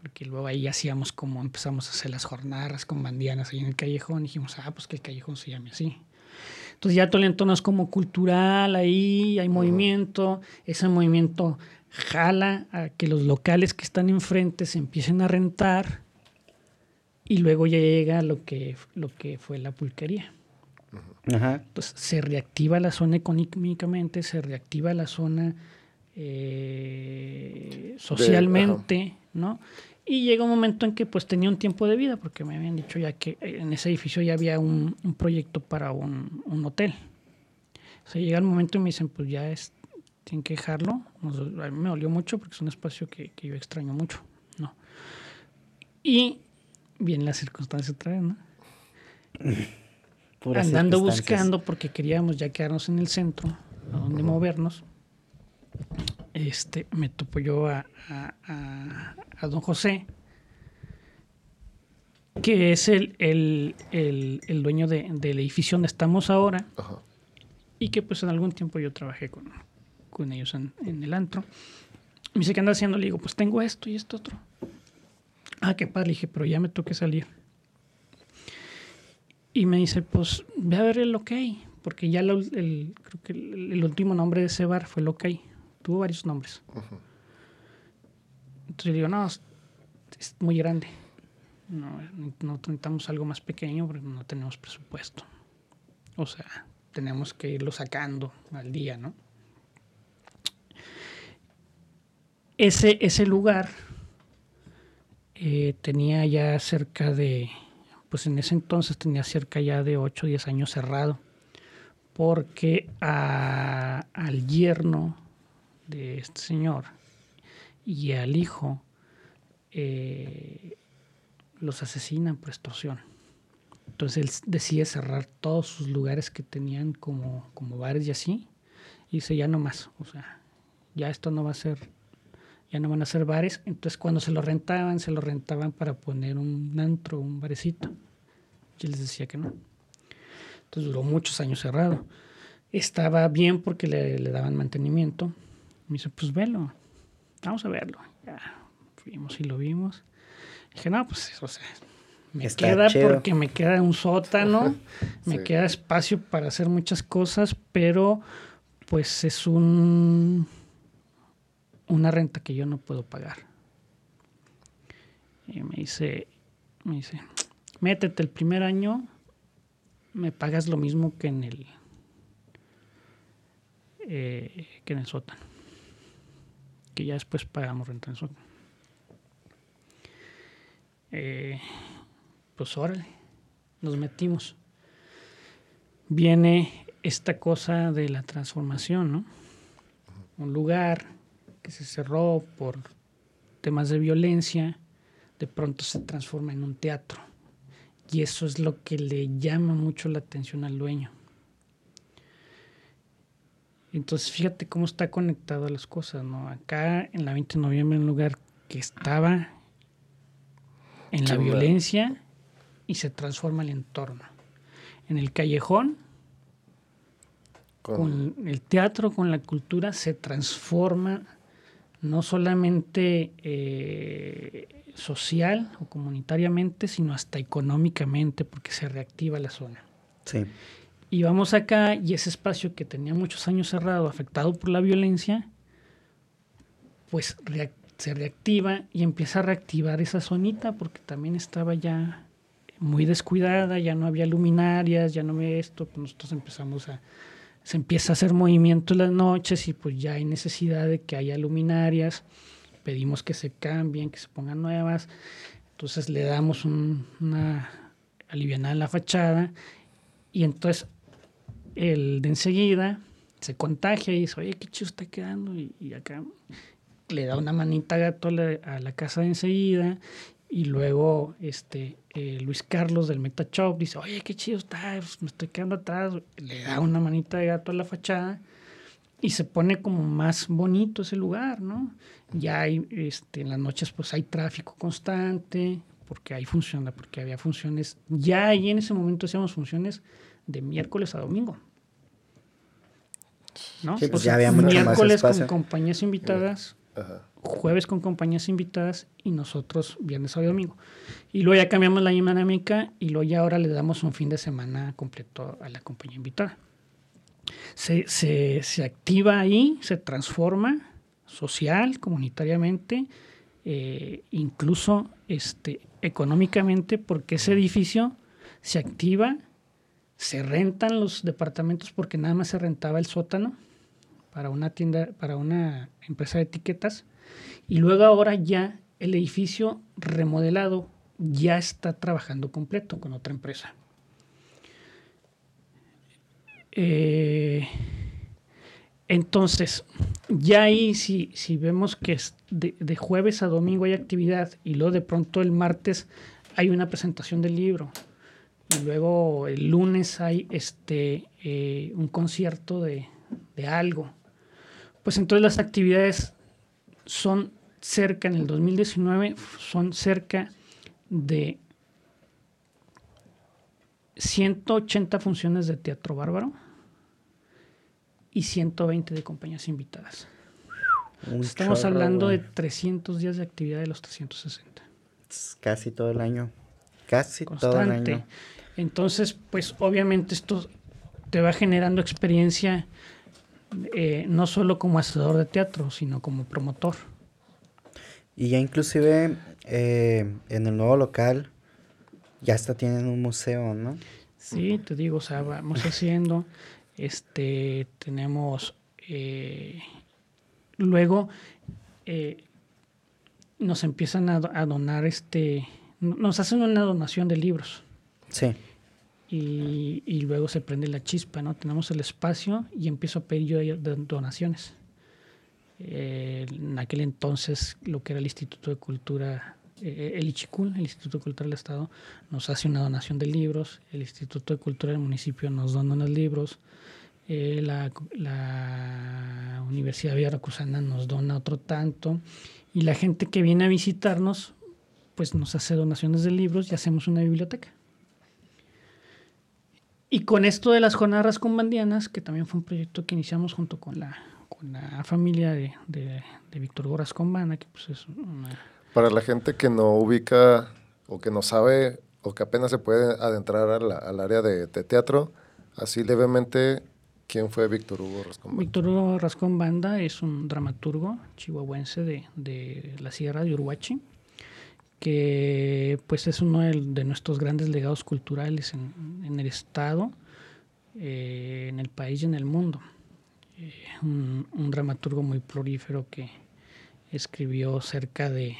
Porque luego ahí hacíamos como empezamos a hacer las jornadas con bandianas ahí en el callejón. dijimos, ah, pues que el callejón se llame así. Entonces ya todo el entorno es como cultural, ahí hay movimiento, ese movimiento jala a que los locales que están enfrente se empiecen a rentar y luego ya llega lo que, lo que fue la pulquería. Entonces se reactiva la zona económicamente, se reactiva la zona eh, socialmente, ¿no? Y llega un momento en que pues tenía un tiempo de vida, porque me habían dicho ya que en ese edificio ya había un, proyecto para un, hotel. O sea, llega el momento y me dicen, pues ya es, tienen que dejarlo. A mí me dolió mucho porque es un espacio que, que yo extraño mucho, ¿no? Y bien las circunstancias otra vez, ¿no? Andando buscando porque queríamos ya quedarnos en el centro, a donde movernos. Este, me topo yo a, a, don José, que es el, el, el, dueño de, del edificio donde estamos ahora, y que pues en algún tiempo yo trabajé con, con ellos en, en, el antro. Me dice, ¿qué anda haciendo? Le digo, pues tengo esto y esto otro. Ah, qué padre. Le dije, pero ya me toque salir. Y me dice, pues ve a ver el OK, porque ya el, creo que el, último nombre de ese bar fue el OK. Tuvo varios nombres. Entonces le digo, no, es, muy grande. No, no necesitamos algo más pequeño porque no tenemos presupuesto. O sea, tenemos que irlo sacando al día, ¿no? Ese, ese lugar eh, tenía ya cerca de, pues en ese entonces tenía cerca ya de 8 o 10 años cerrado, porque al yerno de este señor y al hijo eh, los asesinan por extorsión. Entonces él decide cerrar todos sus lugares que tenían como, como bares y así, y dice ya no más, o sea, ya esto no va a ser ya no van a ser bares. Entonces cuando se lo rentaban, se lo rentaban para poner un antro, un barecito. Y les decía que no. Entonces duró muchos años cerrado. Estaba bien porque le, daban mantenimiento. Me dice, pues velo, vamos a verlo. Ya fuimos y lo vimos. dije, no, pues o sea, me queda porque me queda un sótano, me queda espacio para hacer muchas cosas, pero pues es un una renta que yo no puedo pagar. Y me dice, me dice, métete el primer año, me pagas lo mismo que en el eh, que en el sótano. Que ya después pagamos renta en el sótano. Eh, pues órale, nos metimos. Viene esta cosa de la transformación, ¿no? Un lugar que se cerró por temas de violencia, de pronto se transforma en un teatro. Y eso es lo que le llama mucho la atención al dueño. Entonces fíjate cómo está conectado a las cosas, ¿no? Acá en la 20 de noviembre, en un lugar que estaba en la violencia y se transforma el entorno. En el callejón, con el teatro, con la cultura, se transforma no solamente eh, social o comunitariamente, sino hasta económicamente, porque se reactiva la zona. Sí. Y vamos acá y ese espacio que tenía muchos años cerrado, afectado por la violencia, pues se reactiva y empieza a reactivar esa zonita porque también estaba ya muy descuidada, ya no había luminarias, ya no había esto, pues nosotros empezamos a, se empieza a hacer movimiento en las noches y pues ya hay necesidad de que haya luminarias, pedimos que se cambien, que se pongan nuevas, entonces le damos una alivianada en la fachada y entonces el de enseguida se contagia y dice, oye, qué chido está quedando y, acá le da una manita gato a la, la casa de enseguida y luego este eh, Luis Carlos del MetaChop dice, oye, qué chido está, pues, me estoy quedando atrás, le da una manita de gato a la fachada y se pone como más bonito ese lugar, ¿no? Ya hay, este, en las noches pues hay tráfico constante, porque ahí funciona, porque había funciones, ya ahí en ese momento hacíamos funciones de miércoles a domingo. ¿no? Sí, pues O ya había mucho más miércoles con compañías invitadas, Ajá. Jueves con compañías invitadas y nosotros viernes, sábado y domingo. Y luego ya cambiamos la dinámica y luego ya ahora le damos un fin de semana completo a la compañía invitada. Se, se- se activa ahí, se transforma social, comunitariamente, eh, incluso este, económicamente, porque ese edificio se activa, se rentan los departamentos porque nada más se rentaba el sótano para una tienda, para una empresa de etiquetas, y luego ahora ya el edificio remodelado ya está trabajando completo con otra empresa. Eh, entonces, ya ahí si, si vemos que es de, de jueves a domingo hay actividad y luego de pronto el martes hay una presentación del libro y luego el lunes hay este eh, un concierto de, de algo, pues entonces las actividades son cerca, en el 2019, son cerca de 180 funciones de teatro bárbaro y 120 de compañías invitadas. Un Estamos chorro, hablando de 300 días de actividad de los 360. Es Casi todo el año. Casi todo el año. Entonces, pues obviamente esto te va generando experiencia eh, no solo como hacedor de teatro, sino como promotor. Y ya inclusive eh, en el nuevo local ya hasta tienen un museo, ¿no? Sí, te digo, o sea, vamos haciendo, este, tenemos, eh, luego eh, nos empiezan a, do- a donar, este, no- nos hacen una donación de libros Sí. y, y luego se prende la chispa, ¿no? Tenemos el espacio y empiezo a pedir yo donaciones. Eh, en aquel entonces, lo que era el Instituto de Cultura, eh, el Ichicul, el Instituto de Cultura del Estado, nos hace una donación de libros, el Instituto de Cultura del municipio nos dona unos libros, eh, la, la Universidad Veracruzana nos dona otro tanto, y la gente que viene a visitarnos, pues nos hace donaciones de libros y hacemos una biblioteca. Y con esto de las jornadas rascombandianas, que también fue un proyecto que iniciamos junto con la, con la familia de, de, de Víctor Hugo Rascombanda, que pues es una... Para la gente que no ubica o que no sabe o que apenas se puede adentrar a la- al área de, de teatro, así levemente, ¿quién fue Víctor Hugo Rascón? Víctor Hugo Rascón Banda es un dramaturgo chihuahuense de, de la Sierra de Uruachi, que pues es uno de, de nuestros grandes legados culturales en, en el estado, eh, en el país y en el mundo. Eh, un, dramaturgo muy prolífero que escribió cerca de,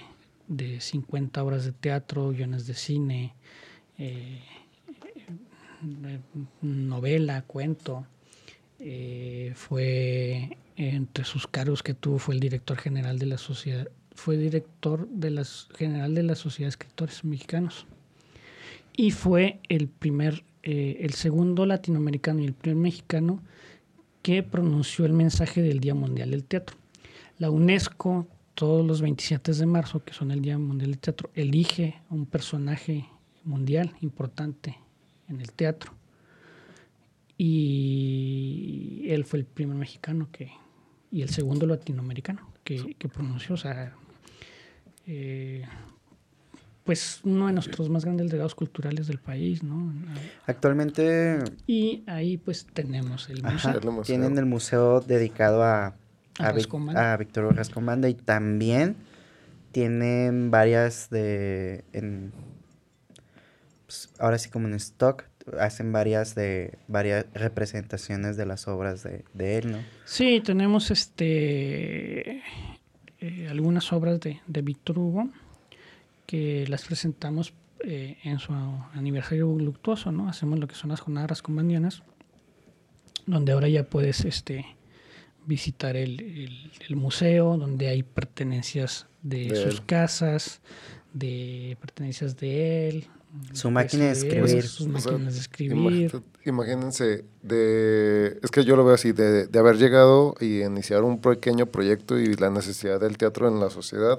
de 50 obras de teatro, guiones de cine, eh, novela, cuento. Eh, fue entre sus cargos que tuvo fue el director general de la sociedad fue director de las general de la sociedad de escritores mexicanos y fue el primer el segundo latinoamericano y el primer mexicano que pronunció el mensaje del Día Mundial del Teatro. La UNESCO todos los 27 de marzo que son el Día Mundial del Teatro elige un personaje mundial importante en el teatro. Y él fue el primer mexicano que y el segundo latinoamericano que, que pronunció, o sea, eh, pues uno de nuestros más grandes legados culturales del país, ¿no? Actualmente Y ahí pues tenemos el ajá, museo. El museo. tienen el museo dedicado a, A a, Vic- a Víctor Rascomanda y también tienen varias de... En, pues, ahora sí como en stock, hacen varias de varias representaciones de las obras de, de él, ¿no? Sí, tenemos este eh, algunas obras de, de Víctor Hugo que las presentamos eh, en su aniversario luctuoso, ¿no? Hacemos lo que son las jornadas rascomandianas, donde ahora ya puedes este visitar el, el- el museo, donde hay pertenencias de, De sus él. casas, de pertenencias de él, Su máquina de escribir. Sus O sea, máquinas de escribir. Imagínense, de, es que yo lo veo así, de, de haber llegado y iniciar un pequeño proyecto y la necesidad del teatro en la sociedad,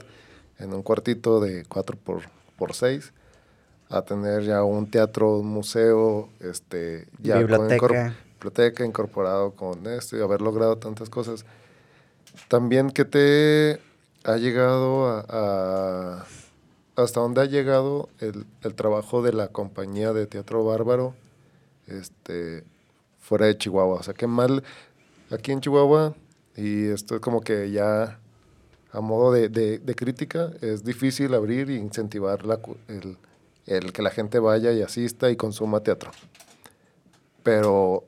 en un cuartito de 4 por, por 6, a tener ya un teatro, un museo, este, ya con Biblioteca. biblioteca incorporado con esto y haber logrado tantas cosas. También que te ha llegado a, a- hasta dónde ha llegado el, el trabajo de la compañía de teatro bárbaro este fuera de Chihuahua. O sea, qué mal aquí en Chihuahua, y esto es como que ya a modo de, de- crítica, es difícil abrir e incentivar la el, el que la gente vaya y asista y consuma teatro. Pero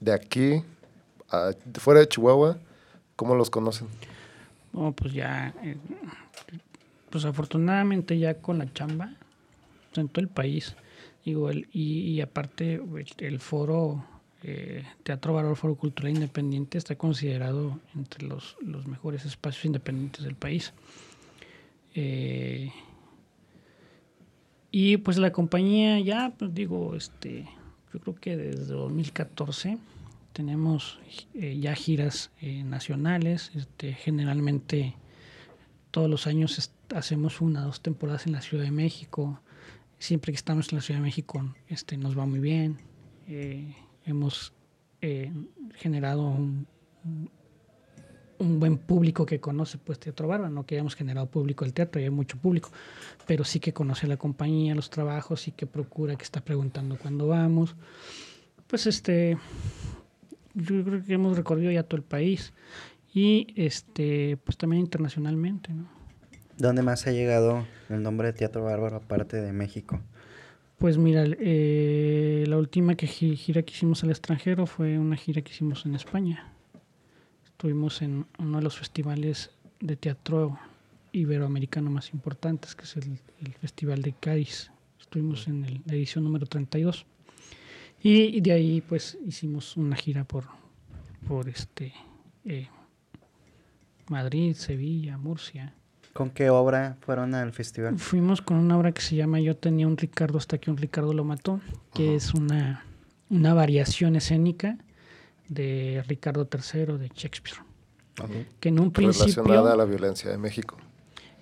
de aquí, a- fuera de Chihuahua, ¿cómo los conocen? No, pues ya, eh, pues afortunadamente ya con la chamba, pues, en todo el país, digo, y, y aparte el, el foro, eh, Teatro Valor Foro Cultural Independiente está considerado entre los, mejores espacios independientes del país. Eh, y pues la compañía ya, pues digo, este, yo creo que desde 2014 tenemos eh, ya giras eh, nacionales, este, generalmente todos los años hacemos una o dos temporadas en la Ciudad de México. Siempre que estamos en la Ciudad de México este, nos va muy bien. Hemos eh, generado un, buen público que conoce pues Teatro Barba, no que hayamos generado público del teatro, y hay mucho público, pero sí que conoce la compañía, los trabajos, sí que procura, que está preguntando cuándo vamos. Pues este, yo creo que hemos recorrido ya todo el país y este pues también internacionalmente. ¿Dónde más ha llegado el nombre de Teatro Bárbaro aparte de México? Pues mira eh, la última que gi- gira que hicimos al extranjero fue una gira que hicimos en España. Estuvimos en uno de los festivales de teatro iberoamericano más importantes que es el, el festival de Cádiz. Estuvimos en el- la edición número 32 y, y de ahí pues hicimos una gira por por este eh, Madrid, Sevilla, Murcia. ¿Con qué obra fueron al festival? Fuimos con una obra que se llama Yo tenía un Ricardo hasta que un Ricardo lo mató, que es una, una variación escénica de Ricardo III de Shakespeare. Que en un principio, Relacionada a la violencia de México.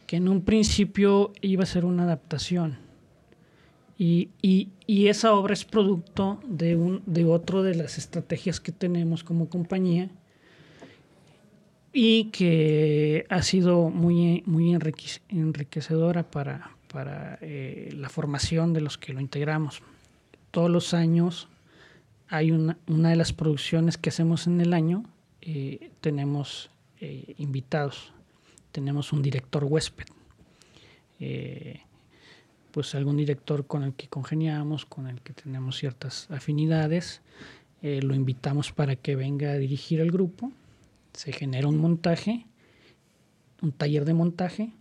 que en un principio iba a ser una adaptación. Y, y- y esa obra es producto de, un, de otro de las estrategias que tenemos como compañía y que ha sido muy, muy enriquec- enriquecedora para, para eh, la formación de los que lo integramos. Todos los años hay una, una de las producciones que hacemos en el año, eh, tenemos eh, invitados, tenemos un director huésped. Eh, pues algún director con el que congeniamos, con el que tenemos ciertas afinidades, lo invitamos para que venga a dirigir el grupo, se genera un montaje, un taller de montaje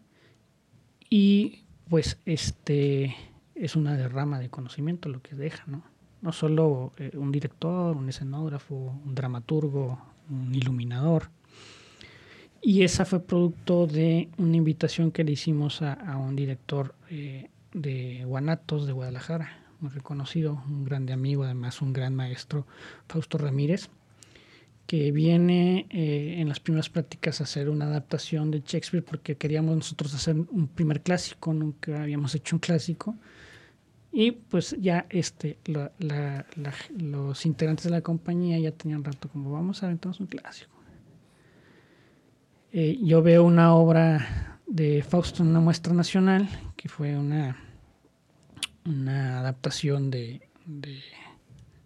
y pues este es una derrama de conocimiento lo que deja, ¿no? No solo eh, un director, un escenógrafo, un dramaturgo, un iluminador. Y esa fue producto de una invitación que le hicimos a, a un director eh, de Guanatos de Guadalajara, muy reconocido, un grande amigo, además un gran maestro, Fausto Ramírez, que viene eh, en las primeras prácticas a hacer una adaptación de Shakespeare porque queríamos nosotros hacer un primer clásico, nunca habíamos hecho un clásico. Y pues ya este, los integrantes de la compañía ya tenían rato como vamos a aventarnos un clásico. Eh, yo veo una obra de Fausto en una muestra nacional, que fue una, una adaptación de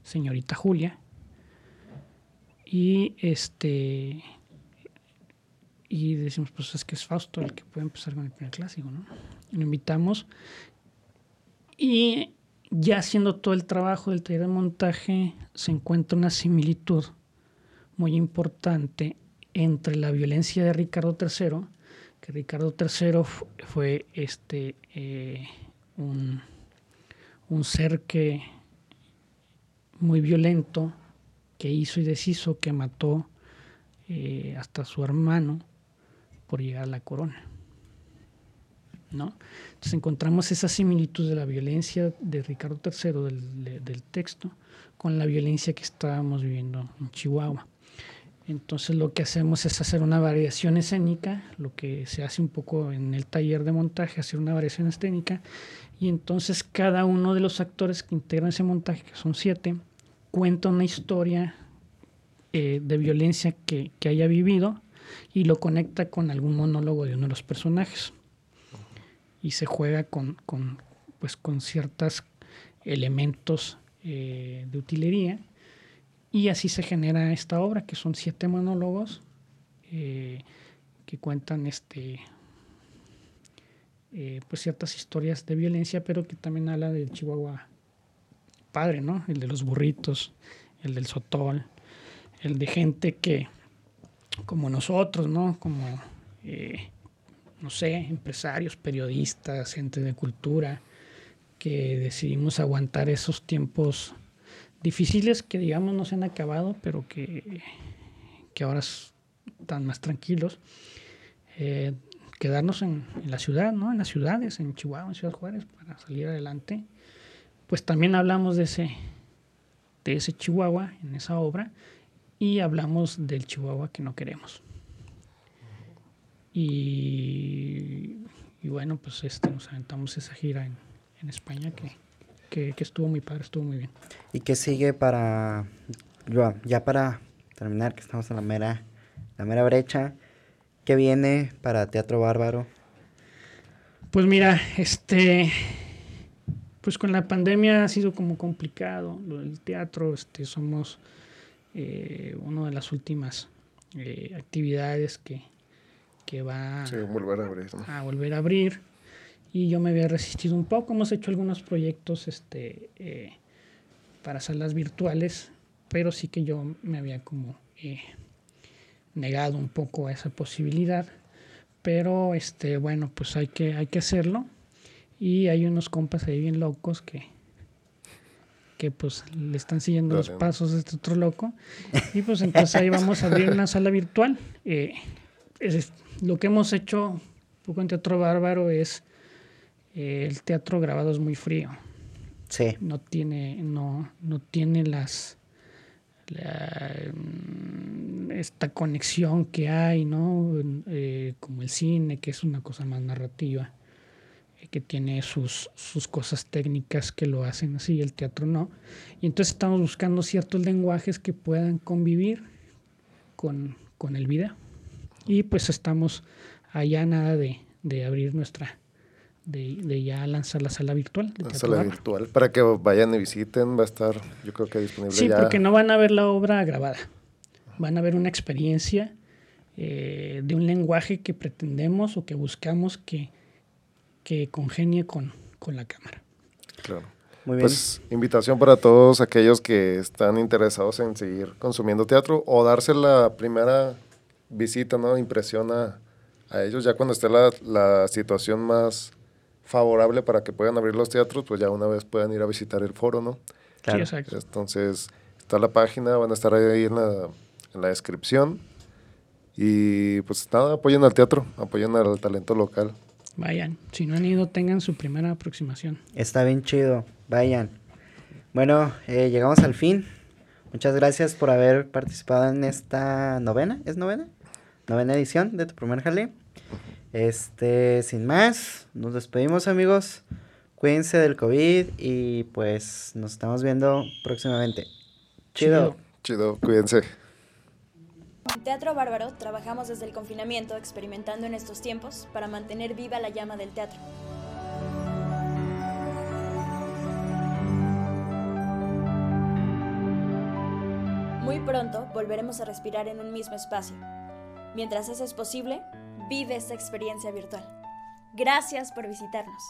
Señorita Julia. Y este y decimos, pues es que es Fausto el que puede empezar con el primer clásico, ¿no? Lo invitamos. Y ya haciendo todo el trabajo del taller de montaje, se encuentra una similitud muy importante entre la violencia de Ricardo III, que Ricardo III fu- fue este eh, un, un ser que muy violento, que hizo y deshizo, que mató eh, hasta su hermano por llegar a la corona. ¿no? Entonces encontramos esa similitud de la violencia de Ricardo III del, del texto con la violencia que estábamos viviendo en Chihuahua. Entonces lo que hacemos es hacer una variación escénica, lo que se hace un poco en el taller de montaje, hacer una variación escénica, y entonces cada uno de los actores que integran ese montaje, que son siete, cuenta una historia eh, de violencia que, haya vivido y lo conecta con algún monólogo de uno de los personajes. Y se juega con, con pues, con ciertos elementos eh, de utilería y así se genera esta obra, que son siete monólogos eh, que cuentan este, pues ciertas historias de violencia, pero que también habla del Chihuahua padre, ¿no? El de los burritos, el del sotol, el de gente que, como nosotros, ¿no? Como, eh, no sé, empresarios, periodistas, gente de cultura, que decidimos aguantar esos tiempos difíciles que digamos no se han acabado, pero que, que ahora están más tranquilos. Eh, quedarnos en, en, la ciudad, ¿no? En las ciudades, en Chihuahua, en Ciudad Juárez, para salir adelante. Pues también hablamos de ese, de ese Chihuahua en esa obra y hablamos del Chihuahua que no queremos. Y, y bueno, pues este, nos aventamos esa gira en, en España que, que, que, estuvo muy padre, estuvo muy bien. ¿Y qué sigue para, ya para terminar, que estamos en la mera, la mera brecha, qué viene para Teatro Bárbaro? Pues mira, este, pues con la pandemia ha sido como complicado lo del teatro, este, somos eh, una de las últimas eh, actividades que, que va sí, volver a abrir, ¿no? a volver a abrir y yo me había resistido un poco. Hemos hecho algunos proyectos este, eh, para salas virtuales, pero sí que yo me había como eh, negado un poco a esa posibilidad. Pero este, bueno, pues hay que, hay que hacerlo. Y hay unos compas ahí bien locos que, que pues le están siguiendo los pasos de este otro loco. Y pues entonces ahí vamos a abrir una sala virtual. Eh, es, lo que hemos hecho un poco en Teatro Bárbaro es eh, el teatro grabado es muy frío. Sí. No tiene, no, no tiene las la, esta conexión que hay, ¿no? Eh, como el cine, que es una cosa más narrativa, que tiene sus, sus cosas técnicas que lo hacen así, el teatro no. Y entonces estamos buscando ciertos lenguajes que puedan convivir con, con el video. Y pues estamos allá nada de, de abrir nuestra, de, de, ya lanzar la sala virtual. la sala virtual, para que vayan y visiten, va a estar yo creo que disponible sí, ya. porque no van a ver la obra grabada, van a ver una experiencia eh, de un lenguaje que pretendemos o que buscamos que, que congenie con, con la cámara. Claro. Muy bien. Pues invitación para todos aquellos que están interesados en seguir consumiendo teatro o darse la primera visita, ¿no? Impresión a, a ellos, ya cuando esté la, la situación más favorable para que puedan abrir los teatros, pues ya una vez puedan ir a visitar el foro, ¿no? Claro. Sí, exacto. Entonces, está la página, van a estar ahí en la, en la descripción. Y pues nada, apoyen al teatro, apoyen al talento local. Vayan, si no han ido, tengan su primera aproximación. Está bien chido, vayan. Bueno, eh, llegamos al fin. Muchas gracias por haber participado en esta novena, ¿es novena? Novena edición de tu primer jale. Este, sin más, nos despedimos amigos. Cuídense del COVID y pues nos estamos viendo próximamente. Chido. Chido, cuídense. En Teatro Bárbaro trabajamos desde el confinamiento experimentando en estos tiempos para mantener viva la llama del teatro. Muy pronto volveremos a respirar en un mismo espacio. Mientras eso es posible, vive esta experiencia virtual. Gracias por visitarnos.